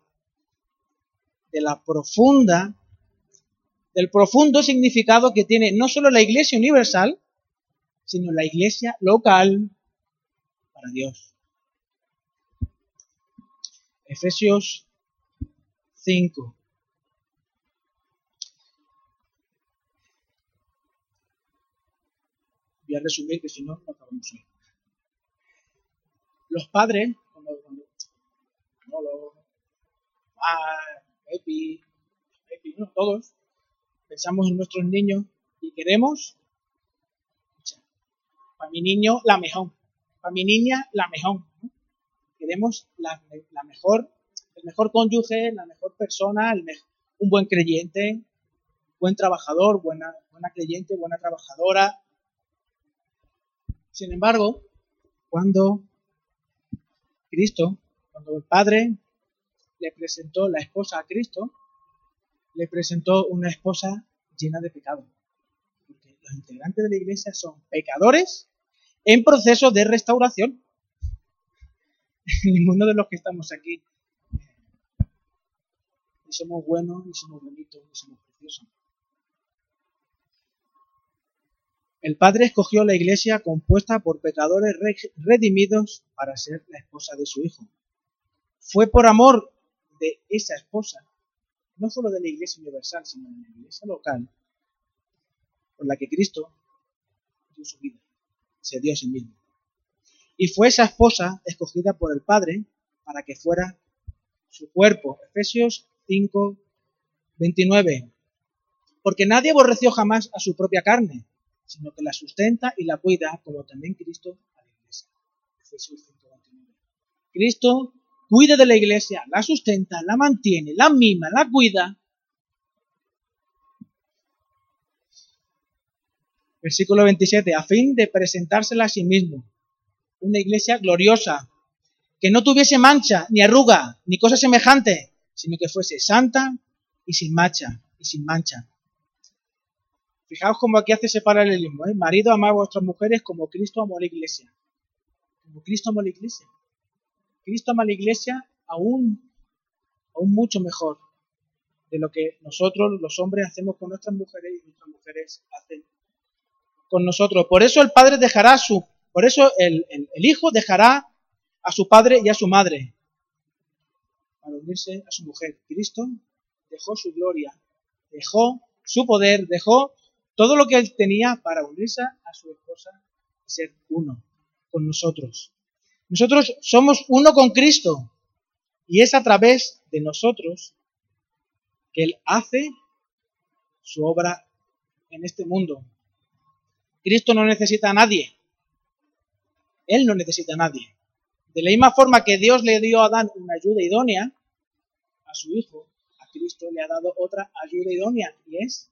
[SPEAKER 1] de la profunda, del profundo significado que tiene no solo la iglesia universal, sino la iglesia local para Dios. Efesios 5. Voy a resumir que si no, no acabamos hoy. Los padres, cuando, ah, todos, pensamos en nuestros niños y queremos, para mi niño, la mejor, para mi niña, la mejor. Queremos la, mejor, el mejor cónyuge, la mejor persona, el un buen creyente, buen trabajador, buena, buena creyente, buena trabajadora. Sin embargo, cuando Cristo, cuando el Padre le presentó la esposa a Cristo, le presentó una esposa llena de pecado. Porque los integrantes de la iglesia son pecadores en proceso de restauración. Ninguno de los que estamos aquí ni somos buenos, ni somos bonitos, ni somos preciosos. El Padre escogió la iglesia compuesta por pecadores redimidos para ser la esposa de su Hijo. Fue por amor de esa esposa, no solo de la iglesia universal, sino de la iglesia local, por la que Cristo dio su vida, se dio a sí mismo. Y fue esa esposa escogida por el Padre para que fuera su cuerpo. Efesios 5, 29. Porque nadie aborreció jamás a su propia carne, sino que la sustenta y la cuida, como también Cristo a la iglesia. Efesios 5, 29. Cristo cuida de la iglesia, la sustenta, la mantiene, la mima, la cuida. Versículo 27, a fin de presentársela a sí mismo. Una iglesia gloriosa, que no tuviese mancha, ni arruga, ni cosa semejante, sino que fuese santa y sin mancha, y sin mancha. Fijaos cómo aquí hace ese paralelismo. ¿eh? Marido, amad a vuestras mujeres como Cristo amó a la iglesia. Como Cristo amó a la iglesia. Cristo ama a la iglesia aún, aún mucho mejor de lo que nosotros, los hombres, hacemos con nuestras mujeres y nuestras mujeres hacen con nosotros. Por eso el padre dejará su, por eso el, el hijo dejará a su padre y a su madre para unirse a su mujer. Cristo dejó su gloria, dejó su poder, dejó todo lo que él tenía para unirse a su esposa y ser uno con nosotros. Nosotros somos uno con Cristo y es a través de nosotros que Él hace su obra en este mundo. Cristo no necesita a nadie. Él no necesita a nadie. De la misma forma que Dios le dio a Adán una ayuda idónea, a su Hijo, a Cristo le ha dado otra ayuda idónea, y es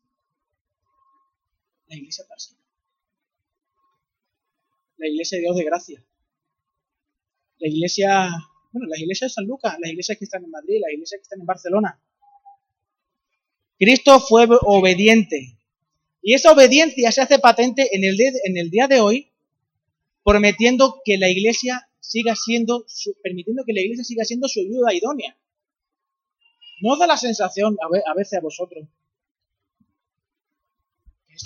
[SPEAKER 1] la iglesia persona. La iglesia de Dios de gracia. La iglesia, bueno, las iglesias de San Lucas, las iglesias que están en Madrid, las iglesias que están en Barcelona. Cristo fue obediente. Y esa obediencia se hace patente en el día de hoy, prometiendo que la iglesia siga siendo, permitiendo que la iglesia siga siendo su ayuda idónea. ¿No da la sensación a veces a vosotros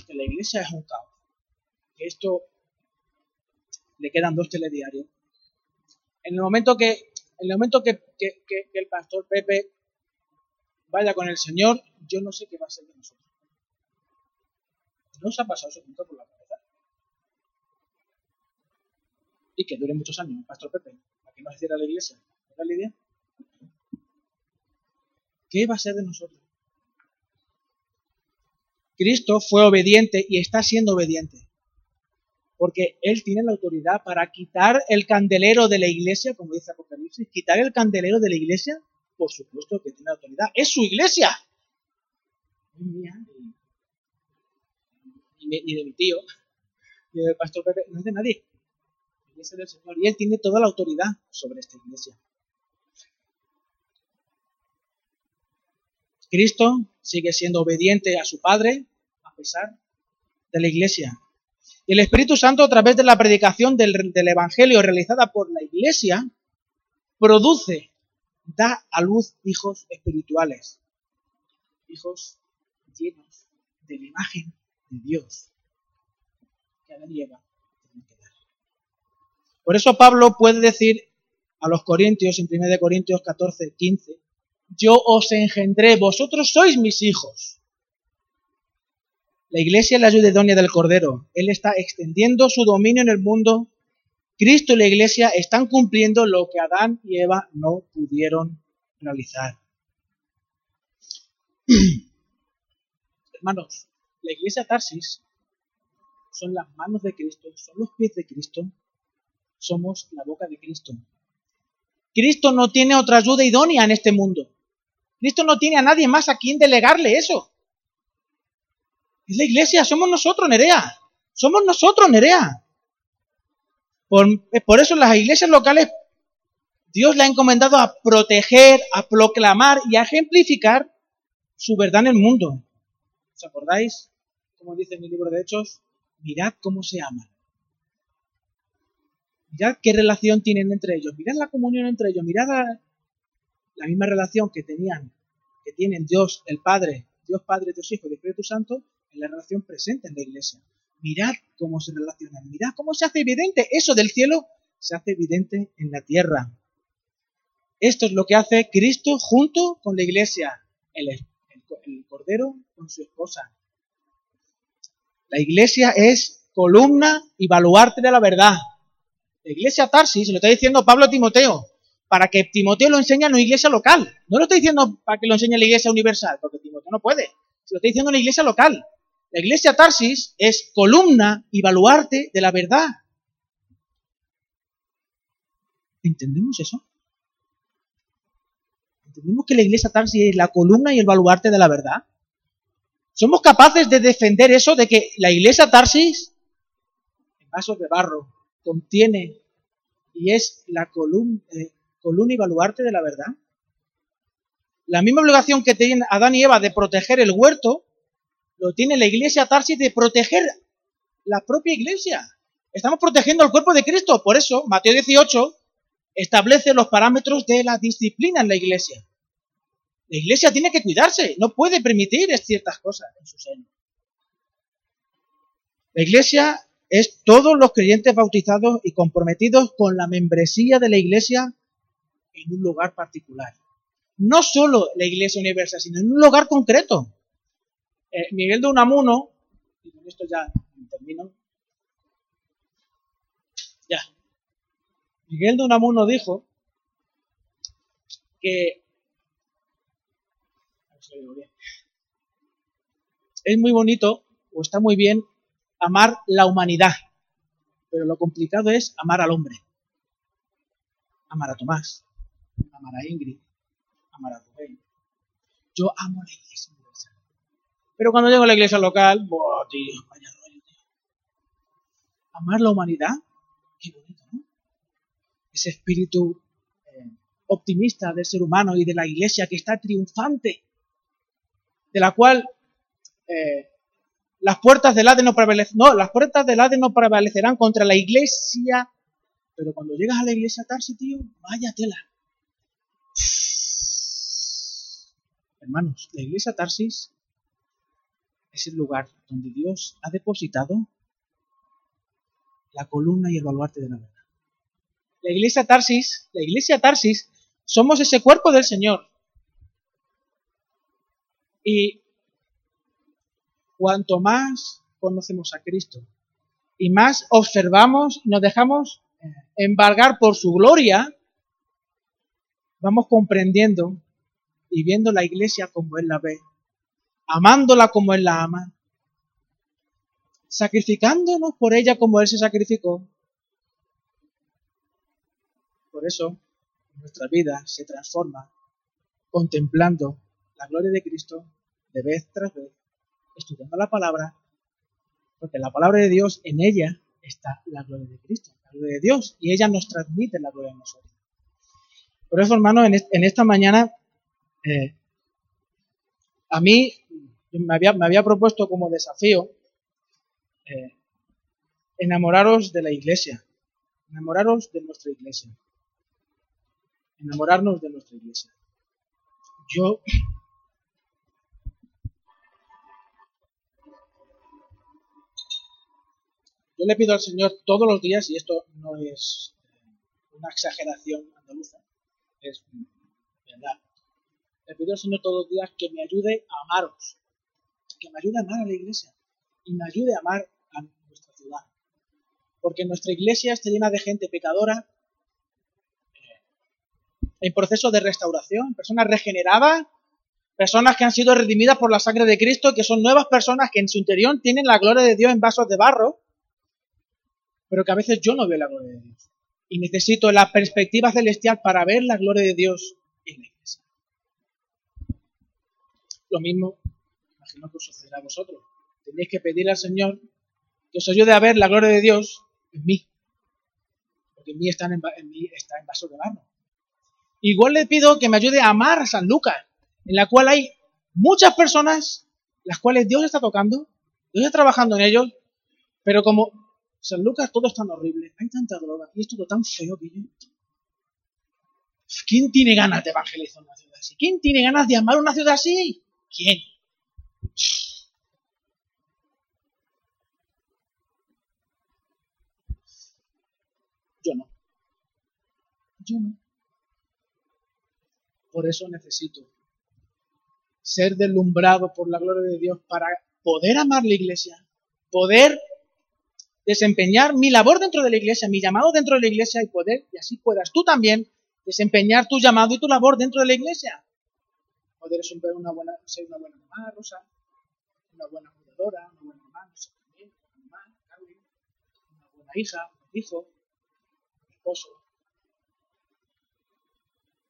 [SPEAKER 1] que la iglesia es un caos? Que esto le quedan dos telediarios. En el momento que, en el momento que, el pastor Pepe vaya con el Señor, yo no sé qué va a ser de nosotros. ¿No os ha pasado ese punto por la cabeza? Y que dure muchos años, Pastor Pepe, para que no se cierre la iglesia. ¿Verdad, Lidia? ¿Qué va a ser de nosotros? Cristo fue obediente y está siendo obediente. Porque Él tiene la autoridad para quitar el candelero de la iglesia, como dice Apocalipsis, quitar el candelero de la iglesia, por supuesto que tiene autoridad. Es su iglesia. Ni, de mi tío, ni del pastor Pepe, no es de nadie. Iglesia del Señor. Y Él tiene toda la autoridad sobre esta iglesia. Cristo sigue siendo obediente a su Padre a pesar de la iglesia. Y el Espíritu Santo, a través de la predicación del, Evangelio realizada por la iglesia, produce, da a luz hijos espirituales, hijos llenos de la imagen de Dios que Adán y Eva que dar. Por eso Pablo puede decir a los Corintios, en 1 Corintios 14, 15, yo os engendré, vosotros sois mis hijos. La iglesia es la ayuda idónea del Cordero. Él está extendiendo su dominio en el mundo. Cristo y la iglesia están cumpliendo lo que Adán y Eva no pudieron realizar. Hermanos, la iglesia Tarsis son las manos de Cristo, son los pies de Cristo, somos la boca de Cristo. Cristo no tiene otra ayuda idónea en este mundo. Cristo no tiene a nadie más a quien delegarle eso. Es la iglesia, somos nosotros, Nerea. Somos nosotros, Nerea. Por, por eso las iglesias locales Dios le ha encomendado a proteger, a proclamar y a ejemplificar su verdad en el mundo. ¿Os acordáis? Como dice en mi libro de Hechos, mirad cómo se aman. Mirad qué relación tienen entre ellos. Mirad la comunión entre ellos. Mirad la, misma relación que tenían, que tienen Dios el Padre, Dios Padre, Dios Hijo y Espíritu Santo, en la relación presente en la iglesia. Mirad cómo se relacionan, mirad cómo se hace evidente eso del cielo, se hace evidente en la tierra. Esto es lo que hace Cristo junto con la iglesia, el, el Cordero con su esposa. La iglesia es columna y baluarte de la verdad. La iglesia Tarsis, lo está diciendo Pablo a Timoteo, para que Timoteo lo enseñe en una iglesia local. No lo estoy diciendo para que lo enseñe en la iglesia universal, porque Timoteo no puede. Se lo estoy diciendo en la iglesia local. La iglesia Tarsis es columna y baluarte de la verdad. ¿Entendemos eso? ¿Entendemos que la iglesia Tarsis es la columna y el baluarte de la verdad? somos capaces de defender eso de que la iglesia Tarsis, en vasos de barro, contiene y es la columna, eh, columna y baluarte de la verdad. La misma obligación que tienen Adán y Eva de proteger el huerto, lo tiene la iglesia Tarsis de proteger la propia iglesia. Estamos protegiendo el cuerpo de Cristo. Por eso, Mateo 18 establece los parámetros de la disciplina en la iglesia. La iglesia tiene que cuidarse, no puede permitir ciertas cosas en su seno. La iglesia es todos los creyentes bautizados y comprometidos con la membresía de la iglesia en un lugar particular. No solo la iglesia universal, sino en un lugar concreto. Eh, Miguel de Unamuno, y con esto ya termino, ya. Miguel de Unamuno dijo que es muy bonito o está muy bien amar la humanidad, pero lo complicado es amar al hombre. Amar a Tomás, amar a Ingrid, amar a Rubén. Yo amo la iglesia universal. Pero cuando llego a la iglesia local, tío, vaya rollo, tío. Amar la humanidad, qué bonito, ¿no? Ese espíritu eh, optimista del ser humano y de la iglesia que está triunfante de la cual eh, las puertas del Hades no prevalecerán, no, las puertas no prevalecerán contra la iglesia, pero cuando llegas a la iglesia Tarsi, tío, vaya tela. Hermanos, la iglesia Tarsis es el lugar donde Dios ha depositado la columna y el baluarte de la verdad. La iglesia Tarsis, la iglesia Tarsis, somos ese cuerpo del Señor. Y cuanto más conocemos a Cristo y más observamos, nos dejamos eh, embargar por su gloria, vamos comprendiendo y viendo la iglesia como Él la ve, amándola como Él la ama, sacrificándonos por ella como Él se sacrificó. Por eso nuestra vida se transforma contemplando la gloria de Cristo de vez tras vez, estudiando la palabra, porque la palabra de Dios, en ella está la gloria de Cristo, la gloria de Dios, y ella nos transmite la gloria a nosotros. Por eso, hermano, en, esta mañana, eh, a mí me había, me había, propuesto como desafío eh, enamoraros de la iglesia, enamoraros de nuestra iglesia, enamorarnos de nuestra iglesia. Yo Yo le pido al Señor todos los días, y esto no es una exageración andaluza, es verdad. Le pido al Señor todos los días que me ayude a amaros, que me ayude a amar a la iglesia y me ayude a amar a nuestra ciudad. Porque nuestra iglesia está llena de gente pecadora, eh, en proceso de restauración, personas regeneradas, personas que han sido redimidas por la sangre de Cristo, que son nuevas personas que en su interior tienen la gloria de Dios en vasos de barro pero que a veces yo no veo la gloria de Dios. Y necesito la perspectiva celestial para ver la gloria de Dios en la iglesia. Lo mismo, imagino que os sucederá a vosotros. Tenéis que pedir al Señor que os ayude a ver la gloria de Dios en mí. Porque en mí está en, mí está en vaso de barro. Igual le pido que me ayude a amar a San Lucas, en la cual hay muchas personas las cuales Dios está tocando, Dios está trabajando en ellos, pero como San Lucas todo es tan horrible, hay tanta droga y es todo tan feo que ¿Quién tiene ganas de evangelizar una ciudad así? ¿Quién tiene ganas de amar una ciudad así? ¿Quién? Yo no. Yo no. Por eso necesito ser deslumbrado por la gloria de Dios para poder amar la iglesia, poder desempeñar mi labor dentro de la iglesia, mi llamado dentro de la iglesia y poder, y así puedas tú también desempeñar tu llamado y tu labor dentro de la iglesia. Poder ser una buena, ser una buena mamá, Rosa, una buena cuidadora, una buena mamá, no sé, también, una mamá, una buena hija, un hijo, un esposo.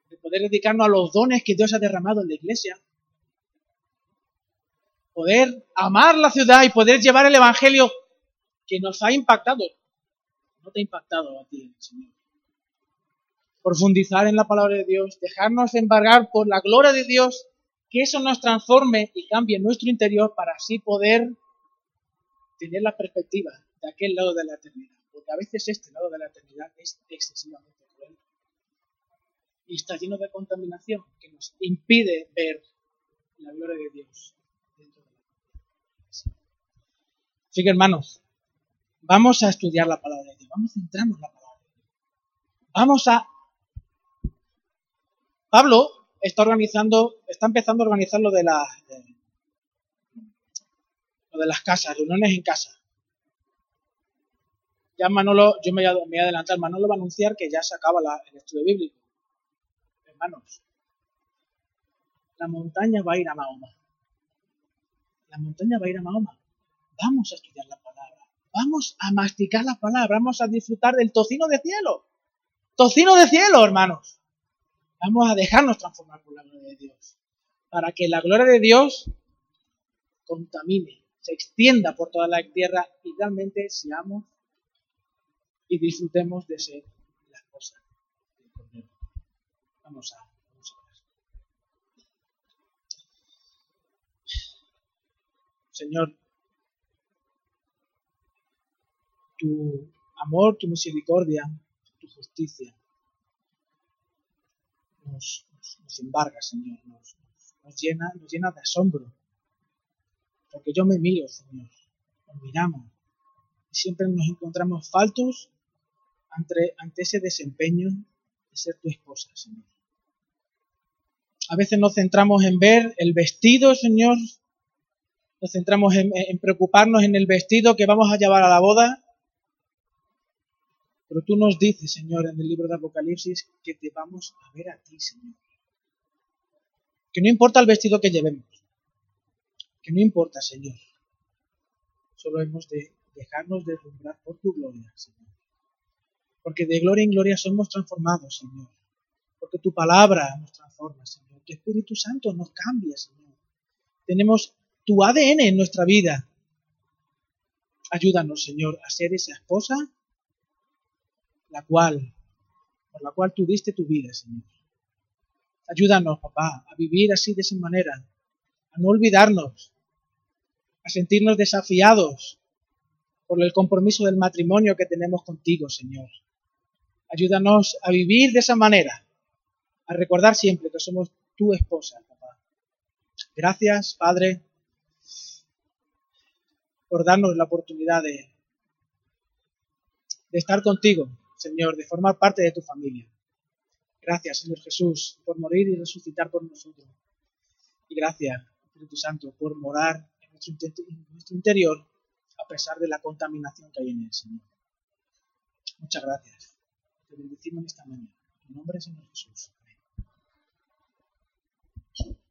[SPEAKER 1] De poder dedicarnos a los dones que Dios ha derramado en la iglesia. poder amar la ciudad y poder llevar el Evangelio que nos ha impactado. No te ha impactado a ti, Señor. Profundizar en la palabra de Dios, dejarnos embargar por la gloria de Dios, que eso nos transforme y cambie nuestro interior para así poder tener la perspectiva de aquel lado de la eternidad. Porque a veces este lado de la eternidad es excesivamente cruel. Y está lleno de contaminación que nos impide ver la gloria de Dios dentro de la Así que hermanos, vamos a estudiar la palabra de Dios, vamos a centrarnos en la palabra de Dios. Vamos a... Pablo está organizando, está empezando a organizar lo de, la, lo de las casas, reuniones en casa. Ya Manolo, yo me voy a adelantar, Manolo va a anunciar que ya se acaba el estudio bíblico. Hermanos, la montaña va a ir a Mahoma. La montaña va a ir a Mahoma. Vamos a estudiar la. Vamos a masticar la palabra. Vamos a disfrutar del tocino de cielo. Tocino de cielo, hermanos. Vamos a dejarnos transformar por la gloria de Dios. Para que la gloria de Dios contamine, se extienda por toda la tierra y realmente seamos y disfrutemos de ser la esposa Vamos a Señor, tu amor, tu misericordia, tu justicia nos, embarga, Señor, nos, llena, nos llena de asombro. Porque yo me miro, Señor, nos miramos y siempre nos encontramos faltos ante, ese desempeño de ser tu esposa, Señor. A veces nos centramos en ver el vestido, Señor, nos centramos en, preocuparnos en el vestido que vamos a llevar a la boda. Pero tú nos dices, Señor, en el libro de Apocalipsis, que te vamos a ver a ti, Señor. Que no importa el vestido que llevemos. Que no importa, Señor. Solo hemos de dejarnos deslumbrar por tu gloria, Señor. Porque de gloria en gloria somos transformados, Señor. Porque tu palabra nos transforma, Señor. Que Espíritu Santo nos cambia, Señor. Tenemos tu ADN en nuestra vida. Ayúdanos, Señor, a ser esa esposa la cual, por la cual tú diste tu vida, Señor. Ayúdanos, papá, a vivir así de esa manera, a no olvidarnos, a sentirnos desafiados por el compromiso del matrimonio que tenemos contigo, Señor. Ayúdanos a vivir de esa manera, a recordar siempre que somos tu esposa, papá. Gracias, Padre por darnos la oportunidad de, de estar contigo, Señor, de formar parte de tu familia. Gracias, Señor Jesús, por morir y resucitar por nosotros. Y gracias, Espíritu Santo, por morar en nuestro, interior a pesar de la contaminación que hay en él, Señor. Muchas gracias. Te bendecimos en esta mañana. En nombre Señor Jesús. Amén.